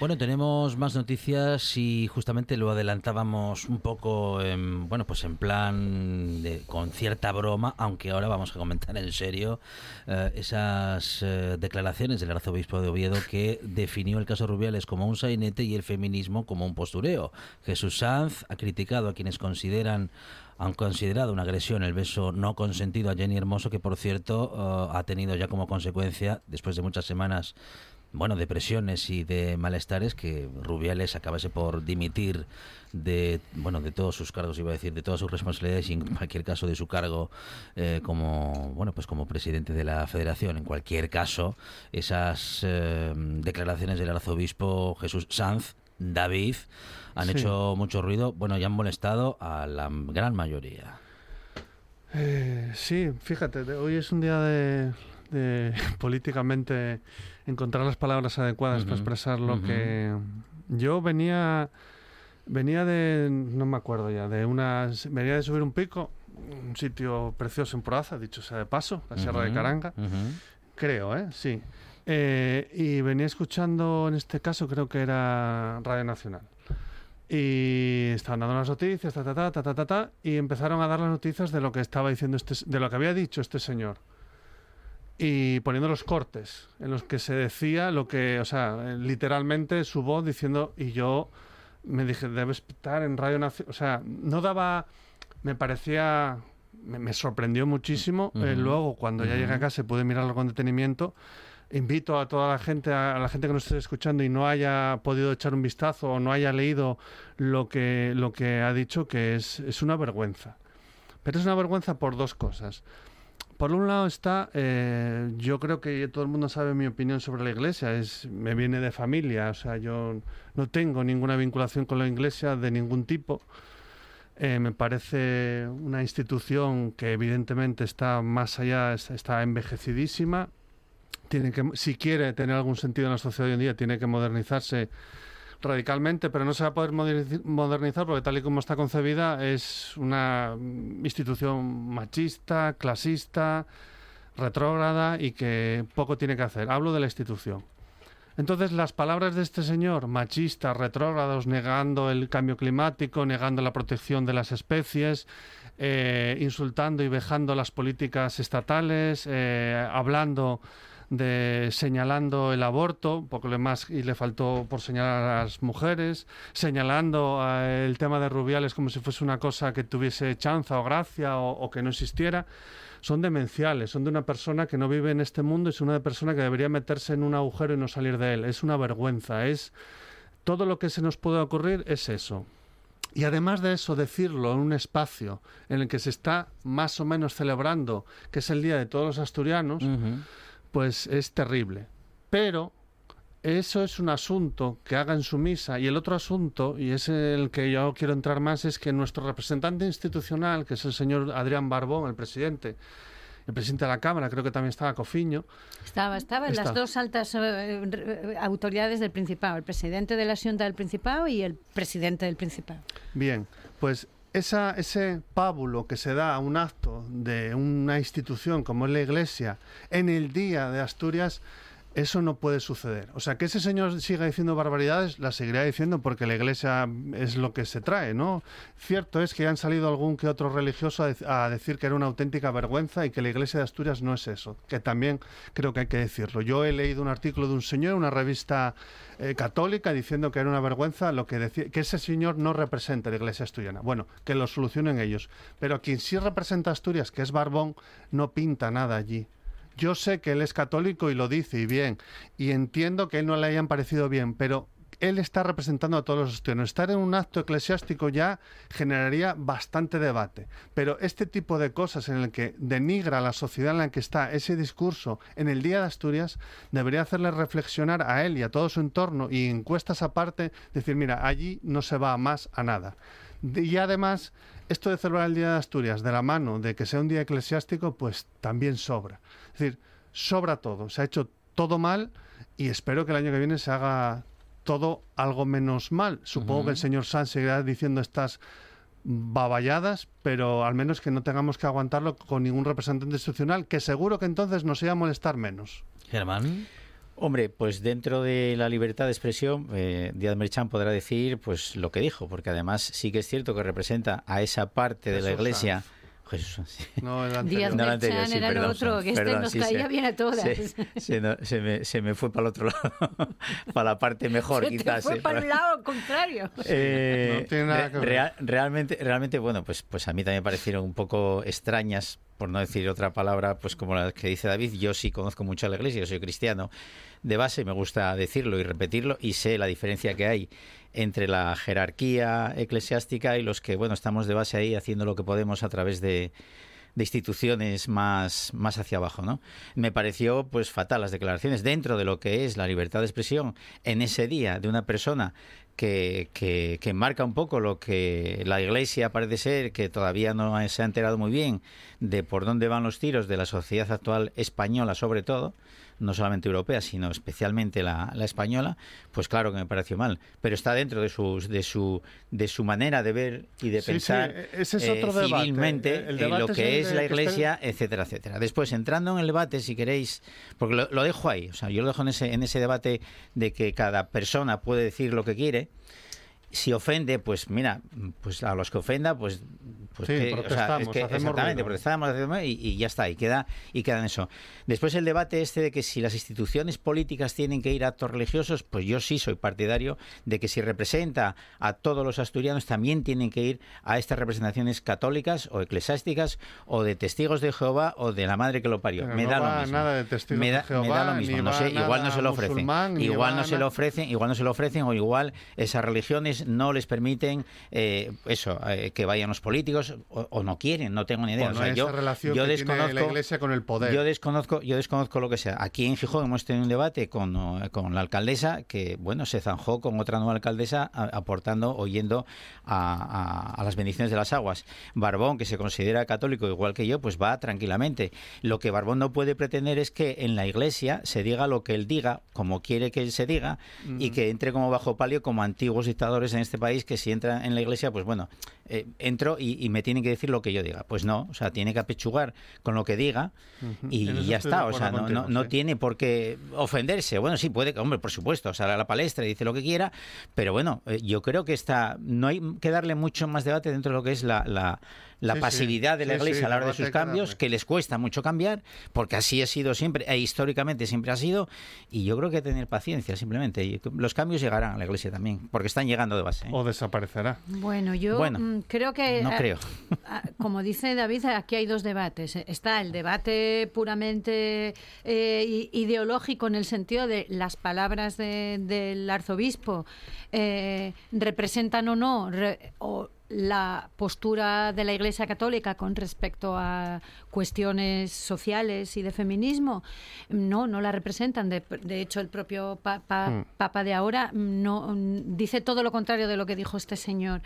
Speaker 1: Bueno, tenemos más noticias y justamente lo adelantábamos un poco, en, bueno, pues en plan de, con cierta broma, aunque ahora vamos a comentar tan en serio eh, esas eh, declaraciones del arzobispo de Oviedo que definió el caso Rubiales como un sainete y el feminismo como un postureo. Jesús Sanz ha criticado a quienes consideran han considerado una agresión el beso no consentido a Jenny Hermoso, que por cierto eh, ha tenido ya como consecuencia, después de muchas semanas bueno, de presiones y de malestares que Rubiales acabase por dimitir de bueno de todos sus cargos iba a decir de todas sus responsabilidades y en cualquier caso de su cargo eh, como bueno pues como presidente de la Federación. En cualquier caso esas eh, declaraciones del arzobispo Jesús Sanz David han
Speaker 9: Sí.
Speaker 1: hecho mucho ruido. Bueno y han molestado a la gran mayoría.
Speaker 9: Eh, sí, fíjate, hoy es un día de, de políticamente encontrar las palabras adecuadas para expresar lo que yo venía venía de no me acuerdo ya, de unas venía de subir un pico, un sitio precioso en Proaza, dicho sea de paso, la Sierra de Caranga. Creo, ¿eh? Sí. Eh, y venía escuchando, en este caso, creo que era Radio Nacional. Y estaban dando las noticias, ta, ta, ta, ta, ta, ta, y empezaron a dar las noticias de lo que estaba diciendo este, de lo que había dicho este señor. Y poniendo los cortes en los que se decía lo que, o sea, eh, literalmente su voz diciendo, y yo me dije, debe estar en Radio Nacional. O sea, no daba, me parecía, me, me sorprendió muchísimo. Eh,
Speaker 1: Ujú.
Speaker 9: luego, cuando ya llegué a
Speaker 1: Ujú.
Speaker 9: casa, pude mirarlo con detenimiento. Invito a toda la gente, a, a la gente que nos esté escuchando y no haya podido echar un vistazo o no haya leído lo que, lo que ha dicho, que es, es una vergüenza. Pero es una vergüenza por dos cosas. Por un lado está, eh, yo creo que todo el mundo sabe mi opinión sobre la iglesia, es, me viene de familia, o sea, yo no tengo ninguna vinculación con la iglesia de ningún tipo. Eh, me parece una institución que evidentemente está más allá, es- está envejecidísima. Tiene que, si quiere tener algún sentido en la sociedad hoy en día, tiene que modernizarse radicalmente, pero no se va a poder moderniz- modernizar porque tal y como está concebida es una institución machista, clasista, retrógrada y que poco tiene que hacer. Hablo de la institución. Entonces, las palabras de este señor, machistas, retrógrados, negando el cambio climático, negando la protección de las especies, eh, insultando y vejando las políticas estatales, eh, hablando de señalando el aborto, porque lo más y le faltó por señalar a las mujeres, señalando eh, el tema de Rubiales como si fuese una cosa que tuviese chanza o gracia o, que no existiera, son demenciales, son de una persona que no vive en este mundo, es una persona que debería meterse en un agujero y no salir de él. Es una vergüenza, es todo lo que se nos puede ocurrir es eso. Y además de eso, decirlo en un espacio en el que se está más o menos celebrando, que es el Día de todos los asturianos, pues es terrible. Pero eso es un asunto que haga en su misa. Y el otro asunto, y es el que yo quiero entrar más, es que nuestro representante institucional, que es el señor Adrián Barbón, el presidente, el presidente de la Cámara, creo que también estaba Cofiño,
Speaker 10: Estaba, estaba en las dos altas eh, re- autoridades del Principado, el presidente de la Junta del Principado y el presidente del Principado.
Speaker 9: Bien, pues esa, ese pábulo que se da a un acto de una institución como es la Iglesia en el Día de Asturias, eso no puede suceder. O sea, que ese señor siga diciendo barbaridades, las seguirá diciendo porque la Iglesia es lo que se trae, ¿no? Cierto es que han salido algún que otro religioso a, dec- a decir que era una auténtica vergüenza y que la Iglesia de Asturias no es eso, que también creo que hay que decirlo. Yo he leído un artículo de un señor, en una revista eh, católica, diciendo que era una vergüenza lo que decía, que ese señor no representa la Iglesia asturiana. Bueno, que lo solucionen ellos. Pero quien sí representa Asturias, que es Barbón, no pinta nada allí. Yo sé que él es católico y lo dice y bien, y entiendo que él no le hayan parecido bien, pero él está representando a todos los asturianos. Estar en un acto eclesiástico ya generaría bastante debate, pero este tipo de cosas en el que denigra la sociedad en la que está ese discurso en el Día de Asturias debería hacerle reflexionar a él y a todo su entorno y encuestas aparte, decir, mira, allí no se va más a nada. Y además, esto de celebrar el Día de Asturias de la mano de que sea un día eclesiástico, pues también sobra. Es decir, sobra todo. Se ha hecho todo mal y espero que el año que viene se haga todo algo menos mal. Supongo que el señor Sanz seguirá diciendo estas baballadas, pero al menos que no tengamos que aguantarlo con ningún representante institucional, que seguro que entonces nos iba a molestar menos.
Speaker 1: Germán.
Speaker 7: Hombre, pues dentro de la libertad de expresión, eh, Díaz Merchán podrá decir pues lo que dijo, porque además sí que es cierto que representa a esa parte de la Iglesia Jesús, sí.
Speaker 9: No, el
Speaker 10: Díaz
Speaker 9: anterior.
Speaker 7: No, el anterior, sí,
Speaker 10: era
Speaker 7: perdón,
Speaker 10: otro, que este
Speaker 7: perdón,
Speaker 10: nos
Speaker 7: sí,
Speaker 10: caía
Speaker 7: sí.
Speaker 10: bien a todas.
Speaker 7: Sí, sí, no, se, me, se me fue para el otro lado, para la parte mejor,
Speaker 10: Se te
Speaker 7: quizás.
Speaker 10: fue
Speaker 7: sí,
Speaker 10: para el lado contrario.
Speaker 7: Eh,
Speaker 9: No tiene nada que ver.
Speaker 7: real- realmente, realmente, bueno, pues, pues a mí también me parecieron un poco extrañas, por no decir otra palabra, pues como la que dice David. Yo sí conozco mucho a la Iglesia, yo soy cristiano de base, me gusta decirlo y repetirlo, y sé la diferencia que hay entre la jerarquía eclesiástica y los que, bueno, estamos de base ahí haciendo lo que podemos a través de, de instituciones más, más hacia abajo, ¿no? Me pareció pues fatal las declaraciones dentro de lo que es la libertad de expresión en ese día de una persona que, que, que marca un poco lo que la Iglesia parece ser, que todavía no se ha enterado muy bien de por dónde van los tiros de la sociedad actual española sobre todo, no solamente europea, sino especialmente la, la española, pues claro que me pareció mal. Pero está dentro de, sus, de, su, de su manera de ver y de
Speaker 9: Sí, sí,
Speaker 7: pensar
Speaker 9: ese es
Speaker 7: eh,
Speaker 9: otro debate.
Speaker 7: civilmente
Speaker 9: El debate
Speaker 7: lo que es la Iglesia, etcétera, etcétera. Después, entrando en el debate, si queréis, porque lo, lo dejo ahí, o sea, yo lo dejo en ese, en ese debate de que cada persona puede decir lo que quiere. Si ofende, pues mira, pues a los que ofenda, pues, pues
Speaker 9: Sí,
Speaker 7: que- o sea,
Speaker 9: protestamos,
Speaker 7: es que
Speaker 9: hacemos
Speaker 7: exactamente, protestamos hacemos- y, y ya está, y queda, y queda en eso. Después el debate este de que si las instituciones políticas tienen que ir a actos religiosos, pues yo sí soy partidario de que si representa a todos los asturianos también tienen que ir a estas representaciones católicas o eclesiásticas o de testigos de Jehová o de la madre que lo parió.
Speaker 9: Pero
Speaker 7: me
Speaker 9: no
Speaker 7: da
Speaker 9: va
Speaker 7: lo mismo.
Speaker 9: nada de testigos
Speaker 7: me
Speaker 9: de Jehová,
Speaker 7: me da lo mismo, no sé, igual no se lo ofrecen.
Speaker 9: musulmán,
Speaker 7: Igual no se lo ofrecen, igual no se lo ofrecen o igual esas religiones no les permiten eh, eso, eh, que vayan los políticos o, o no quieren, no tengo ni idea.
Speaker 9: O
Speaker 7: sea, yo,
Speaker 9: relación
Speaker 7: yo
Speaker 9: que tiene la
Speaker 7: desconozco,
Speaker 9: Iglesia con el poder.
Speaker 7: Yo desconozco, yo desconozco lo que sea. Aquí en Gijón hemos tenido un debate con, eh, con la alcaldesa que, bueno, se zanjó con otra nueva alcaldesa a- aportando, oyendo a, a- a las bendiciones de las aguas. Barbón, que se considera católico igual que yo, pues va tranquilamente. Lo que Barbón no puede pretender es que en la iglesia se diga lo que él diga, como quiere que él se diga, y que entre como bajo palio como antiguos dictadores en este país que si entran en la iglesia, pues bueno, eh, entro y, y me tienen que decir lo que yo diga. Pues no, o sea, tiene que apechugar con lo que diga y ya está. O sea, no,
Speaker 9: contigo,
Speaker 7: no, no
Speaker 9: sí.
Speaker 7: tiene por qué ofenderse. Bueno, sí, puede, hombre, por supuesto, sale a la palestra y dice lo que quiera, pero bueno, eh, yo creo que está, no hay que darle mucho más debate dentro de lo que es la, la, la
Speaker 9: Sí, sí.
Speaker 7: pasividad de la
Speaker 9: Sí,
Speaker 7: Iglesia
Speaker 9: sí,
Speaker 7: a la hora de sus cambios, que les cuesta mucho cambiar, porque así ha sido siempre, e históricamente siempre ha sido, y yo creo que hay que tener paciencia, simplemente. Los cambios llegarán a la Iglesia también, porque están llegando de base. ¿eh?
Speaker 9: O desaparecerá.
Speaker 10: Bueno, yo
Speaker 7: Bueno,
Speaker 10: mm, creo que...
Speaker 7: no
Speaker 10: eh,
Speaker 7: creo.
Speaker 10: ah, Como dice David, aquí hay dos debates. Está el debate puramente eh, ideológico en el sentido de las palabras de- del arzobispo eh, representan o no re- o la postura de la Iglesia Católica con respecto a cuestiones sociales y de feminismo. No, no la representan. De, de hecho, el propio pa- pa-
Speaker 9: Mm.
Speaker 10: Papa de ahora no dice todo lo contrario de lo que dijo este señor.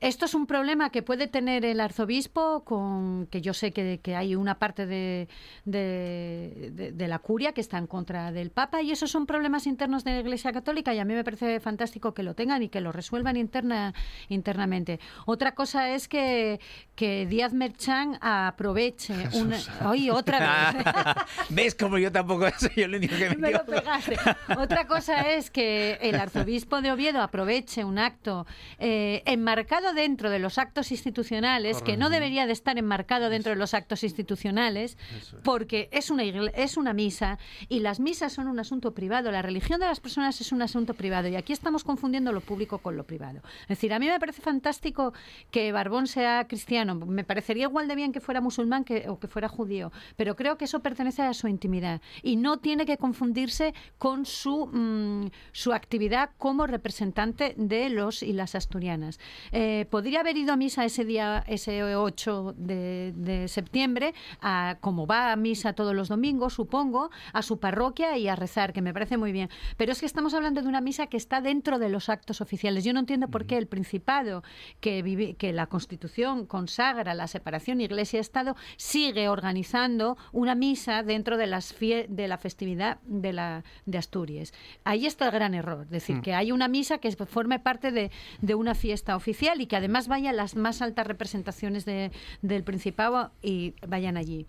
Speaker 10: Esto es un problema que puede tener el arzobispo, con que yo sé que, que hay una parte de, de, de- de la curia que está en contra del Papa, y esos son problemas internos de la Iglesia Católica, y a mí me parece fantástico que lo tengan y que lo resuelvan interna, internamente. Otra cosa es que, que Díaz Merchán aproveche una. ¡Ay, otra vez!
Speaker 7: ¿Ves como yo tampoco soy el único que me,
Speaker 10: Me lo pegaste. Otra cosa es que el arzobispo de Oviedo aproveche un acto eh, enmarcado dentro de los actos institucionales, que no debería de estar enmarcado dentro de los actos institucionales, porque es una, es una misa y las misas son un asunto privado. La religión de las personas es un asunto privado y aquí estamos confundiendo lo público con lo privado. Es decir, a mí me parece fantástico que Barbón sea cristiano. Me parecería igual de bien que fuera musulmán que, o que fuera judío, pero creo que eso pertenece a su intimidad y no tiene que confundirse con su, mm, su actividad como representante de los y las asturianas. Eh, podría haber ido a misa ese día, ese 8 de, de septiembre, a, como va a misa todos los domingos, supongo, a su parroquia y a rezar, que me parece muy bien. Pero es que estamos hablando de una misa que está dentro de los actos oficiales. Yo no entiendo por qué el Principado, que, vive, que la Constitución consagra la separación Iglesia-Estado, sigue organizando una misa dentro de, las fie- de la festividad de, la, de Asturias. Ahí está el gran error, es decir,
Speaker 11: Mm.
Speaker 10: que hay una misa que forme parte de, de una fiesta oficial y que además vayan las más altas representaciones de- del Principado y vayan allí.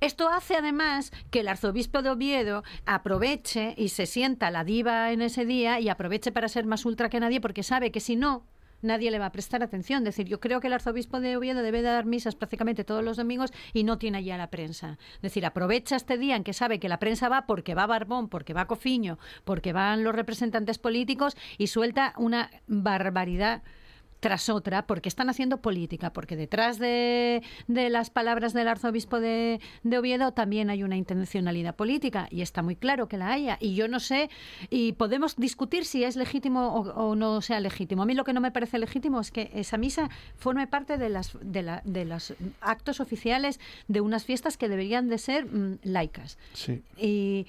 Speaker 10: Esto hace además que el arzobispo de Oviedo aproveche y se sienta la diva en ese día y aproveche para ser más ultra que nadie porque sabe que si no nadie le va a prestar atención. Es decir, yo creo que el arzobispo de Oviedo debe de dar misas prácticamente todos los domingos y no tiene allí a la prensa. Es decir, aprovecha este día en que sabe que la prensa va porque va Barbón, porque va Cofiño, porque van los representantes políticos y suelta una barbaridad tras otra, porque están haciendo política, porque detrás de, de las palabras del arzobispo de, de, Oviedo también hay una intencionalidad política, y está muy claro que la haya. Y yo no sé, y podemos discutir si es legítimo o, o no sea legítimo. A mí lo que no me parece legítimo es que esa misa forme parte de, las, de, la, de los actos oficiales de unas fiestas que deberían de ser mmm, laicas.
Speaker 9: Sí.
Speaker 10: Y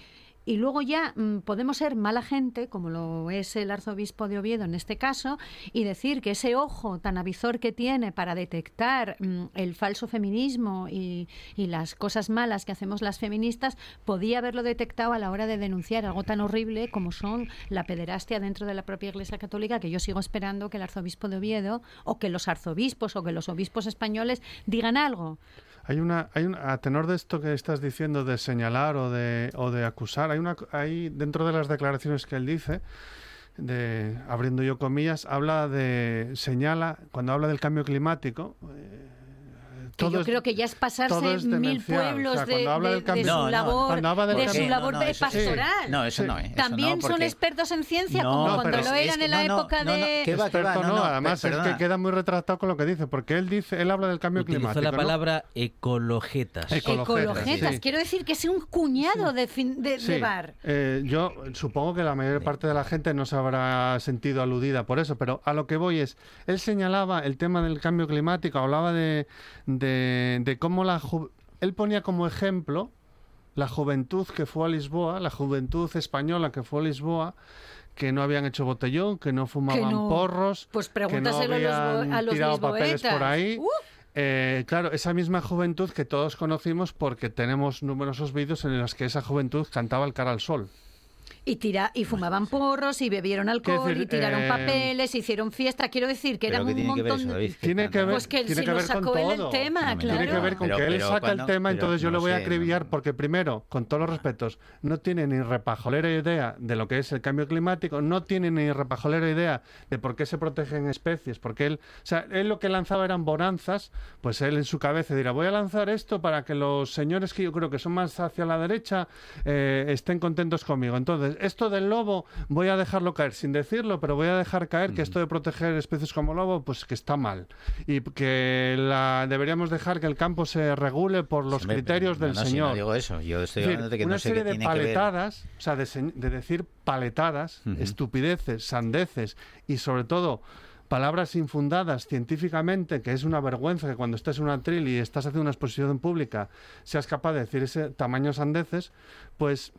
Speaker 10: y luego ya mmm, podemos ser mala gente, como lo es el arzobispo de Oviedo en este caso, y decir que ese ojo tan avizor que tiene para detectar mmm, el falso feminismo y, y, las cosas malas que hacemos las feministas, podía haberlo detectado a la hora de denunciar algo tan horrible como son la pederastia dentro de la propia Iglesia Católica, que yo sigo esperando que el arzobispo de Oviedo o que los arzobispos o que los obispos españoles digan algo.
Speaker 9: Hay una, hay un, a tenor de esto que estás diciendo de señalar o de, o de acusar, hay una, hay dentro de las declaraciones que él dice, de abriendo yo comillas, habla de señala cuando habla del cambio climático. Eh,
Speaker 10: que yo creo que ya es pasarse
Speaker 9: es
Speaker 10: mil pueblos
Speaker 9: o sea,
Speaker 10: de, de,
Speaker 9: cambio,
Speaker 10: de, su
Speaker 7: no,
Speaker 10: labor,
Speaker 9: no,
Speaker 10: de su labor
Speaker 7: no, eso
Speaker 10: pastoral.
Speaker 7: Sí. No, eso no es.
Speaker 10: También
Speaker 7: porque...
Speaker 10: son expertos en ciencia,
Speaker 7: no,
Speaker 10: como cuando lo eran en la época de.
Speaker 7: ¿Qué va,
Speaker 9: Experto,
Speaker 7: qué va?
Speaker 9: no, además es que queda muy retratado con lo que dice, porque él dice, él habla del cambio
Speaker 1: Utilizó
Speaker 9: climático.
Speaker 1: la palabra ecologetas.
Speaker 10: Ecologetas.
Speaker 9: Ecologetas,
Speaker 10: sí. Quiero decir que es un cuñado
Speaker 9: sí.
Speaker 10: de, fin, de,
Speaker 9: sí.
Speaker 10: de, bar.
Speaker 9: Eh, yo supongo que la mayor parte de la gente no se habrá sentido aludida por eso, pero a lo que voy es, él señalaba el tema del cambio climático, hablaba de, de, de cómo la él ponía como ejemplo la juventud que fue a Lisboa, la juventud española que fue a Lisboa, que no habían hecho botellón, que no fumaban
Speaker 10: que no.
Speaker 9: porros,
Speaker 10: pues
Speaker 9: que no habían
Speaker 10: a los, a los
Speaker 9: tirado papeles por ahí.
Speaker 10: Uh.
Speaker 9: Eh, claro, esa misma juventud que todos conocimos porque tenemos numerosos vídeos en los que esa juventud cantaba el cara al sol.
Speaker 10: Y, tira, y fumaban porros, y bebieron alcohol,
Speaker 9: decir,
Speaker 10: y tiraron
Speaker 9: eh,
Speaker 10: papeles, hicieron fiesta. Quiero decir que eran un
Speaker 7: tiene
Speaker 10: montón
Speaker 7: que ver eso,
Speaker 10: de...
Speaker 9: Tiene que ver,
Speaker 10: Pues que él
Speaker 9: tiene
Speaker 10: sí
Speaker 9: que
Speaker 10: lo
Speaker 9: ver con
Speaker 10: sacó él el tema,
Speaker 7: No,
Speaker 10: claro.
Speaker 9: Tiene que ver con
Speaker 7: Pero-
Speaker 9: que él
Speaker 7: pero
Speaker 9: saca
Speaker 7: cuando-
Speaker 9: el tema,
Speaker 7: pero
Speaker 9: entonces yo
Speaker 7: no
Speaker 9: le voy a acribillar
Speaker 7: no.
Speaker 9: porque primero, con todos los respetos, no tiene ni repajolera idea de lo que es el cambio climático, no tiene ni repajolera idea de por qué se protegen especies, porque él, o sea, él lo que lanzaba eran bonanzas, pues él en su cabeza dirá, voy a lanzar esto para que los señores que yo creo que son más hacia la derecha eh, estén contentos conmigo. Entonces, esto del lobo voy a dejarlo caer sin decirlo, pero voy a dejar caer que esto de proteger especies como lobo, pues que está mal. Y que la, deberíamos dejar que el campo se regule por los criterios del
Speaker 7: no, si
Speaker 9: Señor.
Speaker 7: no digo eso, yo estoy
Speaker 9: Es decir,
Speaker 7: hablando de que
Speaker 9: una
Speaker 7: no sé
Speaker 9: serie
Speaker 7: qué
Speaker 9: de
Speaker 7: tiene que ver.
Speaker 9: paletadas, o sea, de, decir paletadas, estupideces, sandeces y sobre todo palabras infundadas científicamente, que es una vergüenza que cuando estés en una tril y estás haciendo una exposición pública seas capaz de decir ese tamaño sandeces, pues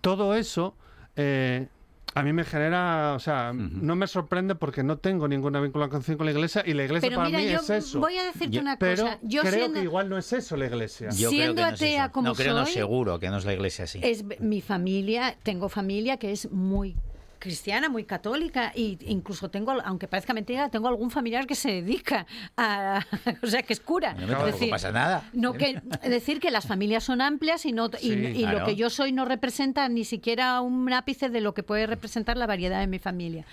Speaker 9: todo eso eh, a mí me genera, o sea, no me sorprende porque no tengo ninguna vinculación con la iglesia y la iglesia
Speaker 10: Pero
Speaker 9: para
Speaker 10: mira,
Speaker 9: mí
Speaker 10: yo
Speaker 9: es eso.
Speaker 10: voy a decirte
Speaker 7: Yo-
Speaker 10: una
Speaker 9: Pero
Speaker 10: cosa. Yo
Speaker 9: creo
Speaker 10: siendo,
Speaker 9: que igual no es eso la iglesia.
Speaker 7: Yo creo
Speaker 10: Siendo
Speaker 7: que no es
Speaker 10: atea
Speaker 7: eso.
Speaker 10: como
Speaker 7: no creo, no seguro que no es la iglesia así.
Speaker 10: es mi familia, tengo familia que es muy cristiana, muy católica, y incluso tengo, aunque parezca mentira, tengo algún familiar que se dedica a, o sea, que es cura.
Speaker 7: No, pasa nada.
Speaker 10: No que es decir que las familias son amplias y no y,
Speaker 9: Sí,
Speaker 10: y
Speaker 7: claro.
Speaker 10: lo que yo soy no representa ni siquiera un ápice de lo que puede representar la variedad de mi familia.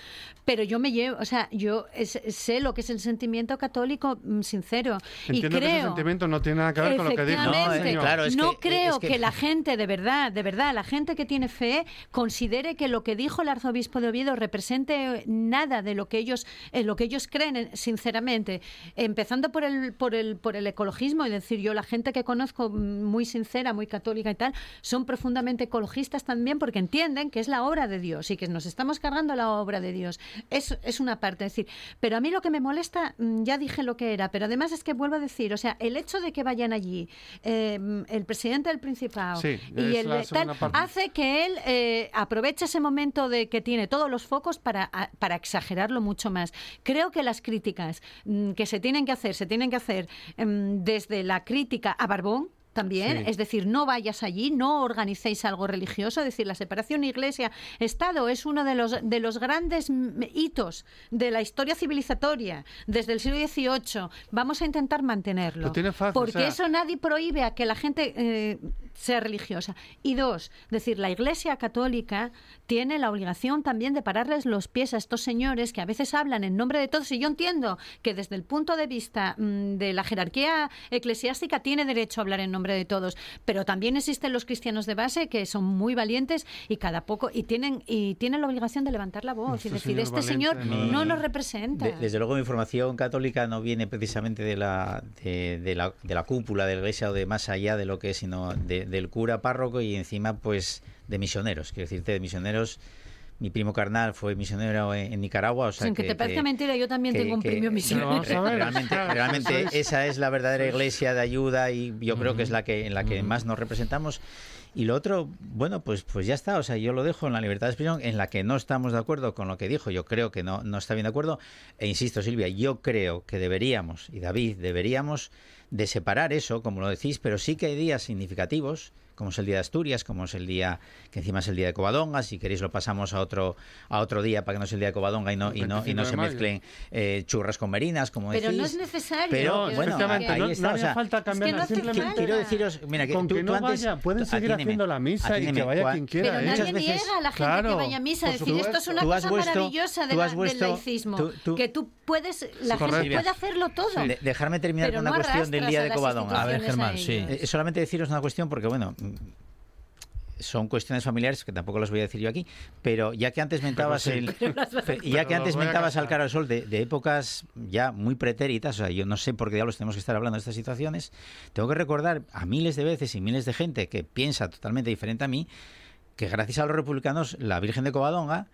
Speaker 10: Pero yo me llevo, o sea, yo es- sé lo que es el sentimiento católico mm, sincero
Speaker 9: Entiendo
Speaker 10: y
Speaker 9: que ese
Speaker 10: creo
Speaker 9: sentimiento no tiene nada que ver con lo que dijo.
Speaker 10: Efectivamente.
Speaker 7: No, eh, claro, es
Speaker 10: no
Speaker 7: que-
Speaker 10: creo
Speaker 7: es que-
Speaker 10: que... la gente de verdad, de verdad, la gente que tiene fe considere que lo que dijo el arzobispo de Oviedo represente nada de lo que ellos, eh, lo que ellos creen, eh, sinceramente. Empezando por el, por el, por el ecologismo, es decir, yo la gente que conozco mm, muy sincera, muy católica y tal, son profundamente ecologistas también porque entienden que es la obra de Dios y que nos estamos cargando la obra de Dios. Es, es una parte, es decir, pero a mí lo que me molesta, mm, ya dije lo que era, pero además es que vuelvo a decir, o sea, el hecho de que vayan allí eh, el presidente del Principado
Speaker 9: Sí,
Speaker 10: y el tal,
Speaker 9: parte.
Speaker 10: hace que él eh, aproveche ese momento de que tiene todos los focos para, a- para exagerarlo mucho más. Creo que las críticas mm, que se tienen que hacer, se tienen que hacer mm, desde la crítica a Barbón, también,
Speaker 9: Sí.
Speaker 10: es decir, no vayas allí, no organicéis algo religioso, es decir, la separación iglesia-estado es uno de los, de los grandes hitos de la historia civilizatoria desde el siglo XVIII. Vamos a intentar mantenerlo.
Speaker 9: Fácil,
Speaker 10: porque
Speaker 9: o sea-
Speaker 10: eso nadie prohíbe a que la gente eh, sea religiosa. Y dos, decir, la Iglesia Católica tiene la obligación también de pararles los pies a estos señores que a veces hablan en nombre de todos. Y yo entiendo que desde el punto de vista mm, de la jerarquía eclesiástica tiene derecho a hablar en nombre de todos, pero también existen los cristianos de base que son muy valientes y cada poco y tienen y tienen la obligación de levantar la voz y decir,
Speaker 9: señor
Speaker 10: este
Speaker 9: valiente
Speaker 10: señor
Speaker 9: no-
Speaker 10: no nos representa.
Speaker 7: De- desde luego mi formación católica no viene precisamente de la, de, de la, de la cúpula de la iglesia o de más allá de lo que es, sino de- del cura párroco y encima pues de misioneros. Quiero decirte, de misioneros, mi primo carnal fue misionero en, en Nicaragua. O sea
Speaker 10: Sin que, te parezca mentira, yo también
Speaker 7: que-
Speaker 10: tengo un
Speaker 7: que-
Speaker 10: premio misionero.
Speaker 9: ver.
Speaker 7: Realmente,
Speaker 9: Claro,
Speaker 7: realmente esa es la verdadera iglesia de ayuda y yo creo que es la que en la que más nos representamos. Y lo otro, bueno, pues pues ya está. O sea, yo lo dejo en la libertad de expresión en la que no estamos de acuerdo con lo que dijo. Yo creo que no, no está bien de acuerdo. E insisto, Silvia, yo creo que deberíamos, y David, deberíamos de separar eso, como lo decís, pero sí que hay días significativos como es el día de Asturias, como es el día que encima es el día de Covadonga, si queréis lo pasamos a otro a otro día para que no sea el día de Covadonga y no y no y
Speaker 9: 25
Speaker 7: no se
Speaker 9: mayo.
Speaker 7: mezclen eh, churras con merinas, como
Speaker 10: Pero
Speaker 7: decís.
Speaker 10: no es necesario.
Speaker 7: Pero,
Speaker 9: No,
Speaker 7: bueno, ahí
Speaker 9: no,
Speaker 7: está,
Speaker 9: no
Speaker 7: o sea,
Speaker 9: falta
Speaker 10: Es que no
Speaker 9: simplemente.
Speaker 7: Quiero deciros, mira, que
Speaker 9: con
Speaker 7: tú,
Speaker 9: que
Speaker 7: tú
Speaker 9: no
Speaker 7: antes,
Speaker 9: vaya, pueden
Speaker 7: tú-
Speaker 9: seguir
Speaker 7: atiéndeme,
Speaker 9: haciendo la misa y
Speaker 7: atiéndeme,
Speaker 9: que vaya
Speaker 7: cua-
Speaker 9: quien quiera.
Speaker 10: Pero
Speaker 9: ¿eh?
Speaker 10: nadie
Speaker 7: veces-
Speaker 10: niega a la gente
Speaker 9: Claro,
Speaker 10: que vaya a misa. decir, esto es una cosa
Speaker 7: vuestro-
Speaker 10: maravillosa de
Speaker 7: tú
Speaker 10: la-
Speaker 7: has vuestro-
Speaker 10: del laicismo.
Speaker 7: tú- tú-
Speaker 10: que tú puedes, la gente puede hacerlo todo.
Speaker 7: De- dejarme terminar con una
Speaker 10: no
Speaker 7: cuestión del día de Covadonga.
Speaker 1: A ver, Germán, sí.
Speaker 7: Eh, solamente deciros una cuestión porque, bueno, son cuestiones familiares que tampoco las voy a decir yo aquí, pero ya que antes mentabas
Speaker 9: sí.
Speaker 7: el, ya que antes mentabas al cara sol de, de épocas ya muy pretéritas, o sea, yo no sé por qué diablos tenemos que estar hablando de estas situaciones, tengo que recordar a miles de veces y miles de gente que piensa totalmente diferente a mí, que gracias a los republicanos la Virgen de Covadonga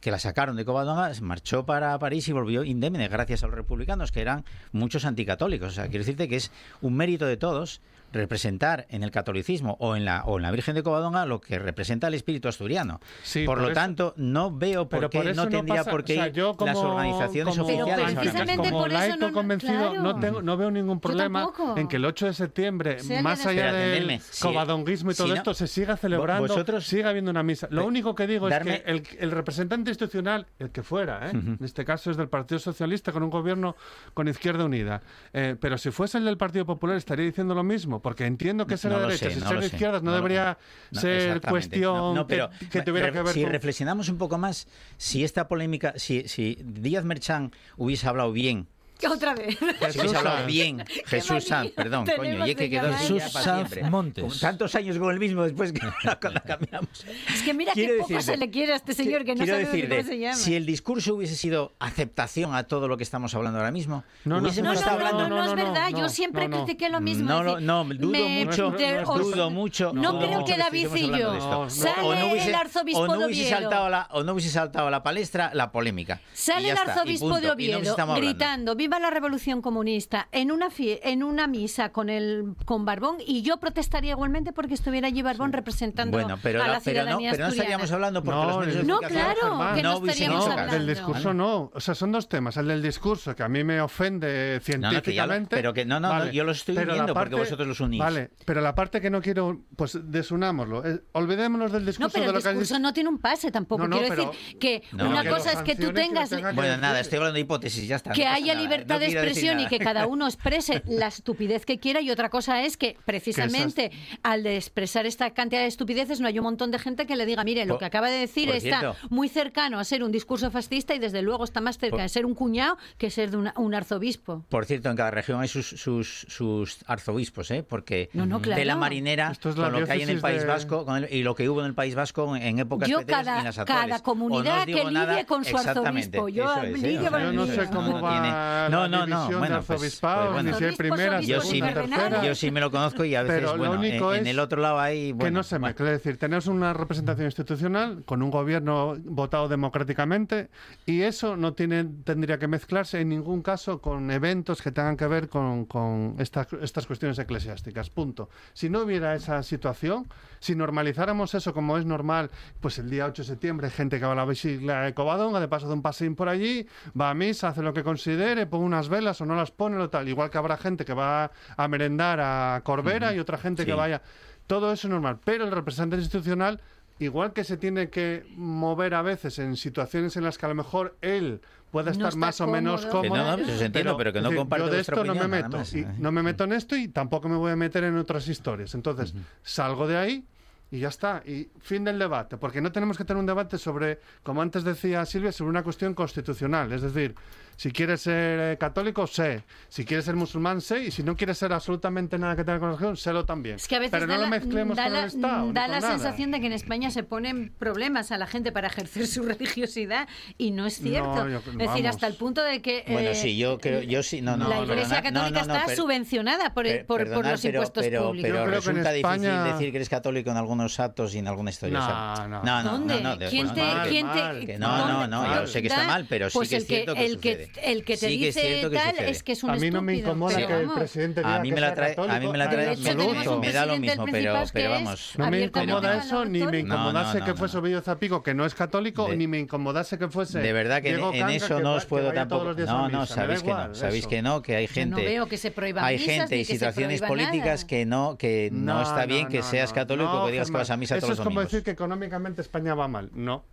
Speaker 7: que la sacaron de Covadonga, marchó para París y volvió indemne gracias a los republicanos, que eran muchos anticatólicos. O sea, quiero decirte que es un mérito de todos representar en el catolicismo o en la o en la Virgen de Covadonga lo que representa el espíritu asturiano.
Speaker 9: Sí,
Speaker 7: por,
Speaker 9: por
Speaker 7: lo
Speaker 9: eso-
Speaker 7: tanto, no veo por qué no tendría
Speaker 9: pasa-
Speaker 7: por qué
Speaker 9: o sea,
Speaker 7: ir
Speaker 9: yo como-
Speaker 7: las organizaciones
Speaker 9: como-
Speaker 7: oficiales.
Speaker 10: precisamente
Speaker 9: como
Speaker 10: por eso
Speaker 9: laico
Speaker 10: no-
Speaker 9: convencido
Speaker 10: claro.
Speaker 9: no tengo no veo ningún problema en que el 8 de septiembre más allá del
Speaker 7: si-
Speaker 9: covadonguismo y todo
Speaker 7: si no-
Speaker 9: esto se siga celebrando
Speaker 7: vosotros-
Speaker 9: siga habiendo una misa. Lo único que digo
Speaker 7: darme-
Speaker 9: es que el, el representante institucional el que fuera ¿eh? en este caso es del Partido Socialista con un gobierno con Izquierda Unida. Eh, pero si fuese el del Partido Popular estaría diciendo lo mismo porque entiendo que es
Speaker 7: No
Speaker 9: de
Speaker 7: lo
Speaker 9: derecha
Speaker 7: sé,
Speaker 9: ser de izquierdas no, debería ser cuestión
Speaker 7: No, no, pero
Speaker 9: que, que tuviera que ver
Speaker 7: si
Speaker 9: con
Speaker 7: reflexionamos un poco más, si esta polémica, si, si Díaz Merchán hubiese hablado bien
Speaker 10: Otra vez.
Speaker 7: Hablado
Speaker 9: Sanz.
Speaker 7: bien, Jesús Sanz, perdón, coño, y es que quedó
Speaker 1: Jesús Sanz. Montes.
Speaker 7: Con tantos años con el mismo después que cuando cambiamos.
Speaker 10: Es que mira
Speaker 7: Quiero
Speaker 10: qué poco
Speaker 7: decirte-
Speaker 10: se le quiere a este señor que no sabe ni
Speaker 7: decirte,
Speaker 10: cómo se llama.
Speaker 7: si el discurso hubiese sido aceptación a todo lo que estamos hablando ahora mismo,
Speaker 9: No, no,
Speaker 7: hubiésemos
Speaker 10: No, no,
Speaker 7: estado
Speaker 10: no,
Speaker 7: hablando
Speaker 10: no, no, es
Speaker 9: no, no,
Speaker 10: verdad.
Speaker 9: no,
Speaker 10: Yo siempre
Speaker 9: no, no.
Speaker 10: critiqué lo mismo.
Speaker 7: No,
Speaker 10: es decir,
Speaker 7: no, dudo
Speaker 10: me-
Speaker 7: mucho,
Speaker 9: no es
Speaker 10: os-
Speaker 7: dudo mucho.
Speaker 10: No creo que David y yo.
Speaker 9: No, no.
Speaker 10: Sale
Speaker 7: no
Speaker 10: el arzobispo
Speaker 7: no
Speaker 10: de Oviedo.
Speaker 7: o no hubiese saltado a la palestra la polémica.
Speaker 10: Sale el arzobispo de
Speaker 7: no
Speaker 10: Oviedo gritando viva la revolución comunista en una fie- en una misa con el con Barbón y yo protestaría igualmente porque estuviera allí Barbón representando
Speaker 7: Bueno, pero,
Speaker 10: a
Speaker 7: la- pero no,
Speaker 10: ciudadanía
Speaker 7: pero no estaríamos hablando porque
Speaker 9: No,
Speaker 7: los medios
Speaker 10: No, claro, que no
Speaker 7: no
Speaker 10: estaríamos
Speaker 9: No,
Speaker 10: hablando.
Speaker 9: del discurso no. O sea, son dos temas. El del discurso, que a mí me ofende
Speaker 7: No, no, que ya lo-
Speaker 9: científicamente.
Speaker 7: pero que no, no, no, yo los estoy
Speaker 9: Pero
Speaker 7: viendo porque vosotros los unís.
Speaker 9: Vale, pero la parte que no quiero, pues desunámoslo. Eh, olvidémonos del
Speaker 10: No,
Speaker 9: discurso
Speaker 10: pero
Speaker 9: de
Speaker 10: el
Speaker 9: lo que has
Speaker 10: discurso no tiene un pase tampoco.
Speaker 9: No, no,
Speaker 10: Quiero
Speaker 9: pero-
Speaker 10: decir que
Speaker 7: No,
Speaker 10: una cosa es que tú tengas
Speaker 7: Bueno, nada, estoy hablando de hipótesis, ya está.
Speaker 10: que
Speaker 7: no
Speaker 10: haya
Speaker 7: nada,
Speaker 10: libertad
Speaker 7: no
Speaker 10: de expresión y
Speaker 7: nada.
Speaker 10: que cada uno exprese la estupidez que quiera y otra cosa es que precisamente al de expresar esta cantidad de estupideces no hay un montón de gente que le diga mire lo
Speaker 7: Por-
Speaker 10: que acaba de decir
Speaker 7: por
Speaker 10: está
Speaker 7: cierto.
Speaker 10: muy cercano a ser un discurso fascista y desde luego está más cerca
Speaker 7: Por-
Speaker 10: de ser un cuñado que ser de una- un arzobispo
Speaker 7: Por cierto, en cada región hay sus, sus, sus arzobispos, ¿eh? Porque
Speaker 10: No, no, claro.
Speaker 7: de la marinera,
Speaker 9: Esto es la
Speaker 7: con lo que hay en el País
Speaker 9: de-
Speaker 7: Vasco con el- y lo que hubo en el País Vasco en, en épocas
Speaker 10: yo cada,
Speaker 7: en las actuales.
Speaker 10: cada comunidad que
Speaker 7: nada,
Speaker 10: lidie con su arzobispo yo
Speaker 7: es, ¿eh? O sea,
Speaker 10: con
Speaker 9: Yo
Speaker 10: el
Speaker 9: no sé cómo
Speaker 7: no
Speaker 9: va
Speaker 7: tiene-
Speaker 9: la
Speaker 7: no, no, no, bueno,
Speaker 9: de
Speaker 7: pues-
Speaker 9: arzobispado,
Speaker 7: pues
Speaker 9: ni
Speaker 7: bueno.
Speaker 9: si primera,
Speaker 7: Yo sí,
Speaker 9: segunda,
Speaker 10: me-
Speaker 9: tercera.
Speaker 7: yo sí me lo conozco y a veces,
Speaker 9: Pero lo
Speaker 7: bueno,
Speaker 9: único
Speaker 7: en, el otro lado hay...
Speaker 9: que no se mezcle. Es decir, tenemos una representación institucional con un gobierno votado democráticamente y eso no tiene, tendría que mezclarse en ningún caso con eventos que tengan que ver con, con estas, estas cuestiones eclesiásticas. Punto. Si no hubiera esa situación, si normalizáramos eso como es normal, pues el día 8 de septiembre hay gente que va a la visita de Covadonga, de paso de un paseín por allí, va a misa, hace lo que considere, unas velas o no las pone, lo tal. Igual que habrá gente que va a merendar a Corbera y otra gente que vaya. Todo eso es normal, pero el representante institucional igual que se tiene que mover a veces en situaciones en las que a lo mejor él puede
Speaker 10: No
Speaker 9: estar más o menos
Speaker 10: cómodo.
Speaker 7: Que
Speaker 9: cómodo.
Speaker 7: no, no, pues eso entiendo, pero que no
Speaker 9: es decir,
Speaker 7: comparte
Speaker 9: Yo de
Speaker 7: vuestra
Speaker 9: esto no me
Speaker 7: opinión, nada
Speaker 9: meto.
Speaker 7: más.
Speaker 9: y no me meto en esto y tampoco me voy a meter en otras historias. Entonces, salgo de ahí y ya está. Y fin del debate. Porque no tenemos que tener un debate sobre, como antes decía Silvia, sobre una cuestión constitucional. Es decir, si quieres ser eh, católico, sé. Si quieres ser musulmán, sé. Y si no quieres ser absolutamente nada que tenga con la religión, sélo también.
Speaker 10: Es que a veces
Speaker 9: Pero no
Speaker 10: da
Speaker 9: lo
Speaker 10: la,
Speaker 9: mezclemos
Speaker 10: da
Speaker 9: con
Speaker 10: la-
Speaker 9: el Estado.
Speaker 10: da la
Speaker 9: nada.
Speaker 10: sensación de que en España se ponen problemas a la gente para ejercer su religiosidad y no es cierto.
Speaker 9: No, yo-
Speaker 10: es decir,
Speaker 9: vamos.
Speaker 10: hasta el punto de que
Speaker 7: Bueno,
Speaker 10: eh,
Speaker 7: sí, yo creo, yo sí, no, no.
Speaker 10: la Iglesia Católica
Speaker 7: no, no,
Speaker 10: está
Speaker 7: per-
Speaker 10: subvencionada por,
Speaker 7: per-
Speaker 10: por, por
Speaker 7: perdonad,
Speaker 10: los
Speaker 7: pero,
Speaker 10: impuestos
Speaker 7: pero,
Speaker 10: públicos.
Speaker 7: Pero
Speaker 9: en
Speaker 7: resulta
Speaker 9: España-
Speaker 7: difícil decir que eres católico en algunos actos y en alguna historia. o sea,
Speaker 9: No, no.
Speaker 7: no, no,
Speaker 10: ¿Dónde? ¿Quién
Speaker 7: no,
Speaker 10: te,
Speaker 7: no, no, no, yo sé que está mal, pero sí
Speaker 10: pues
Speaker 7: que es cierto que
Speaker 10: el que, te
Speaker 7: Sí que es
Speaker 10: dice
Speaker 7: que
Speaker 10: tal es que es un
Speaker 9: A mí no me incomoda que el presidente diga
Speaker 7: A mí me la trae, a mí me la trae,
Speaker 9: hecho,
Speaker 7: me, da lo mismo, pero, pero
Speaker 10: es
Speaker 7: vamos.
Speaker 9: No me incomoda eso, ni me incomodase que fuese Ovidio Zapico, que no es católico, ni me incomodase que fuese.
Speaker 7: De verdad que en, eso no os puedo tampoco. No, no, sabéis que no, sabéis
Speaker 9: eso.
Speaker 7: que no, que hay
Speaker 10: Yo no
Speaker 7: gente.
Speaker 10: veo que se prohíban
Speaker 7: hay gente y situaciones
Speaker 10: prohíba
Speaker 7: políticas que no, que no, está bien que seas católico que digas que vas a misa
Speaker 9: Eso
Speaker 7: todos
Speaker 9: es
Speaker 7: los
Speaker 9: como
Speaker 7: domingos.
Speaker 9: decir que económicamente España va mal. No.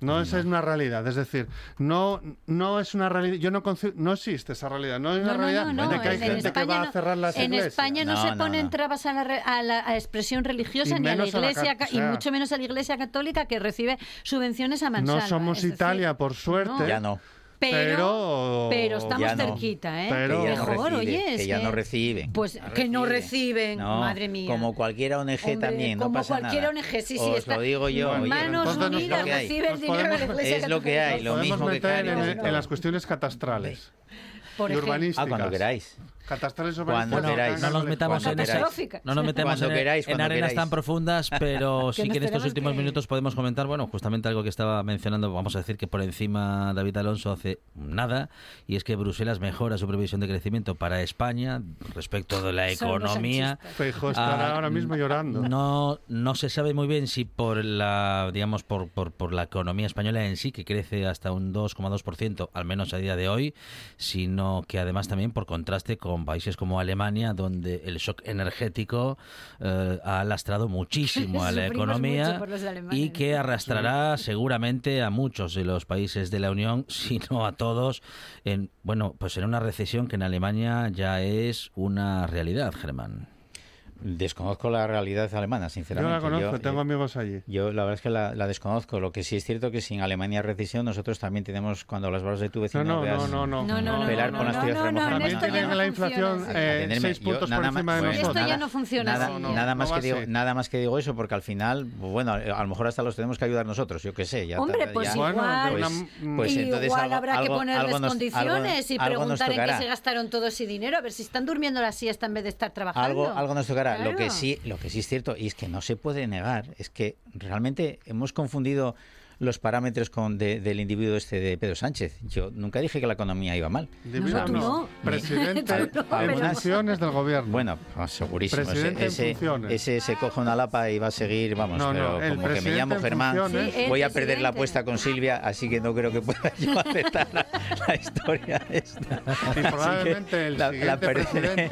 Speaker 9: No, esa es una realidad. Es decir, no, no es una realidad. Yo no conci- no existe esa realidad. No es una
Speaker 10: No, no,
Speaker 9: realidad
Speaker 10: no, no,
Speaker 9: de que hay
Speaker 10: en
Speaker 9: gente que va a
Speaker 10: no-
Speaker 9: cerrar las
Speaker 10: En
Speaker 9: iglesias.
Speaker 10: España no,
Speaker 7: No,
Speaker 10: se
Speaker 7: no,
Speaker 10: ponen
Speaker 7: no.
Speaker 10: trabas a la, re- a la a expresión religiosa
Speaker 9: Y
Speaker 10: ni a la
Speaker 9: menos a la
Speaker 10: iglesia
Speaker 9: o sea,
Speaker 10: y mucho menos a la iglesia católica que recibe subvenciones a mansalva.
Speaker 9: No somos
Speaker 10: es decir,
Speaker 9: Italia, por suerte.
Speaker 10: no.
Speaker 7: Ya no.
Speaker 10: Pero,
Speaker 9: Pero-
Speaker 10: estamos
Speaker 7: no.
Speaker 10: cerquita, ¿eh?
Speaker 9: Pero-
Speaker 7: que ya no
Speaker 10: Mejor,
Speaker 7: recibe,
Speaker 10: oye, es
Speaker 7: que ya no reciben.
Speaker 10: Pues que no reciben,
Speaker 7: No,
Speaker 10: madre mía.
Speaker 7: Como cualquier ONG
Speaker 10: Hombre,
Speaker 7: también, no
Speaker 10: como
Speaker 7: pasa
Speaker 10: cualquier
Speaker 7: nada.
Speaker 10: ONG, sí, sí,
Speaker 7: Os
Speaker 10: está-
Speaker 7: lo digo yo. oye,
Speaker 10: Manos Unidas
Speaker 7: que
Speaker 10: recibe el dinero de la iglesia
Speaker 7: Es lo que hay, lo mismo que
Speaker 9: en, en las cuestiones catastrales
Speaker 10: Por
Speaker 9: y urbanísticas.
Speaker 7: Ah, cuando queráis.
Speaker 9: Catastrales
Speaker 7: Cuando queráis.
Speaker 1: no nos metamos en no nos metemos
Speaker 7: Cuando
Speaker 1: en,
Speaker 7: queráis,
Speaker 1: en arenas
Speaker 7: queráis.
Speaker 1: tan profundas, pero sí que en estos últimos
Speaker 10: que-
Speaker 1: minutos podemos comentar, bueno, justamente algo que estaba mencionando, vamos a decir que por encima David Alonso hace nada, y es que Bruselas mejora su previsión de crecimiento para España respecto de la economía.
Speaker 9: Feijóo estará
Speaker 1: Ah,
Speaker 9: ahora mismo llorando.
Speaker 1: No, no se sabe muy bien si por la, digamos, por, por, por la economía española en sí, que crece hasta un 2,2%, al menos a día de hoy, sino que además también por contraste con países como Alemania, donde el shock energético eh, ha lastrado muchísimo a la economía y que arrastrará seguramente a muchos de los países de la Unión, si no a todos, en, bueno, pues en una recesión que en Alemania ya es una realidad, Germán.
Speaker 7: Desconozco la realidad alemana,
Speaker 9: Yo
Speaker 7: sinceramente.
Speaker 9: la conozco,
Speaker 7: Yo-
Speaker 9: tengo
Speaker 7: eh,
Speaker 9: amigos allí.
Speaker 7: Yo la verdad es que la, la desconozco. Lo que sí es cierto que sin Alemania recesión, nosotros también tenemos, cuando las barras de tu vecino
Speaker 9: No, no,
Speaker 7: veas,
Speaker 9: no, no, no.
Speaker 10: No, no, no,
Speaker 7: pelar
Speaker 10: no,
Speaker 7: con las
Speaker 10: no,
Speaker 7: tiras
Speaker 10: no, no,
Speaker 7: remojadas.
Speaker 10: en
Speaker 9: También tienen la inflación
Speaker 10: así.
Speaker 9: eh,
Speaker 7: Atenderme,
Speaker 9: seis
Speaker 7: yo
Speaker 9: puntos por
Speaker 7: nada
Speaker 9: encima
Speaker 7: más-
Speaker 9: de
Speaker 7: pues,
Speaker 10: Esto
Speaker 9: nosotros.
Speaker 10: ya no funciona
Speaker 7: Nada,
Speaker 10: así.
Speaker 9: no,
Speaker 7: nada más
Speaker 9: no
Speaker 7: que digo, nada más que digo eso, porque al final, pues, bueno, a lo mejor hasta los tenemos que ayudar nosotros, yo qué sé. Ya,
Speaker 10: Hombre,
Speaker 7: ya-
Speaker 10: pues
Speaker 9: Bueno,
Speaker 10: igual,
Speaker 7: pues, pues entonces
Speaker 10: igual
Speaker 7: algo-
Speaker 10: habrá que ponerles condiciones y preguntar en qué se gastaron todo ese dinero, a ver si están durmiendo la siesta en vez de estar trabajando.
Speaker 7: Algo nos tocará. Lo que sí, lo que sí es cierto y es que no se puede negar es que realmente hemos confundido los parámetros con de- del individuo este de Pedro Sánchez. Yo nunca dije que la economía iba mal.
Speaker 9: No.
Speaker 10: no.
Speaker 9: Presidente
Speaker 10: Tú no,
Speaker 9: en funciones del gobierno.
Speaker 7: Bueno, pues, segurísimo. Ese,
Speaker 9: en
Speaker 7: ese, se coge una lapa y va a seguir, vamos,
Speaker 9: No, no,
Speaker 7: pero
Speaker 9: el
Speaker 7: como que me llamo Germán,
Speaker 10: Sí,
Speaker 7: voy a perder la apuesta con Silvia, así que no creo que pueda yo aceptar la, la historia esta.
Speaker 9: Y probablemente el
Speaker 7: la perderé.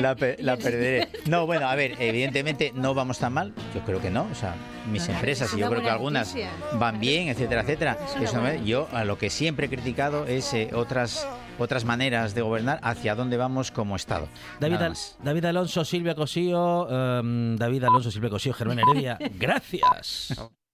Speaker 7: La, pe- perderé. No, bueno, a ver, evidentemente no vamos tan mal. Yo creo que no. O sea, mis empresas,
Speaker 10: es
Speaker 7: y yo creo que algunas van bien, etcétera, etcétera. Eso no yo a lo que siempre he criticado es eh, otras otras maneras de gobernar hacia dónde vamos como Estado.
Speaker 1: David, Al-. David Alonso, Silvia Cosío, em, David Alonso, Silvia Cosío, Germán Heredia, gracias.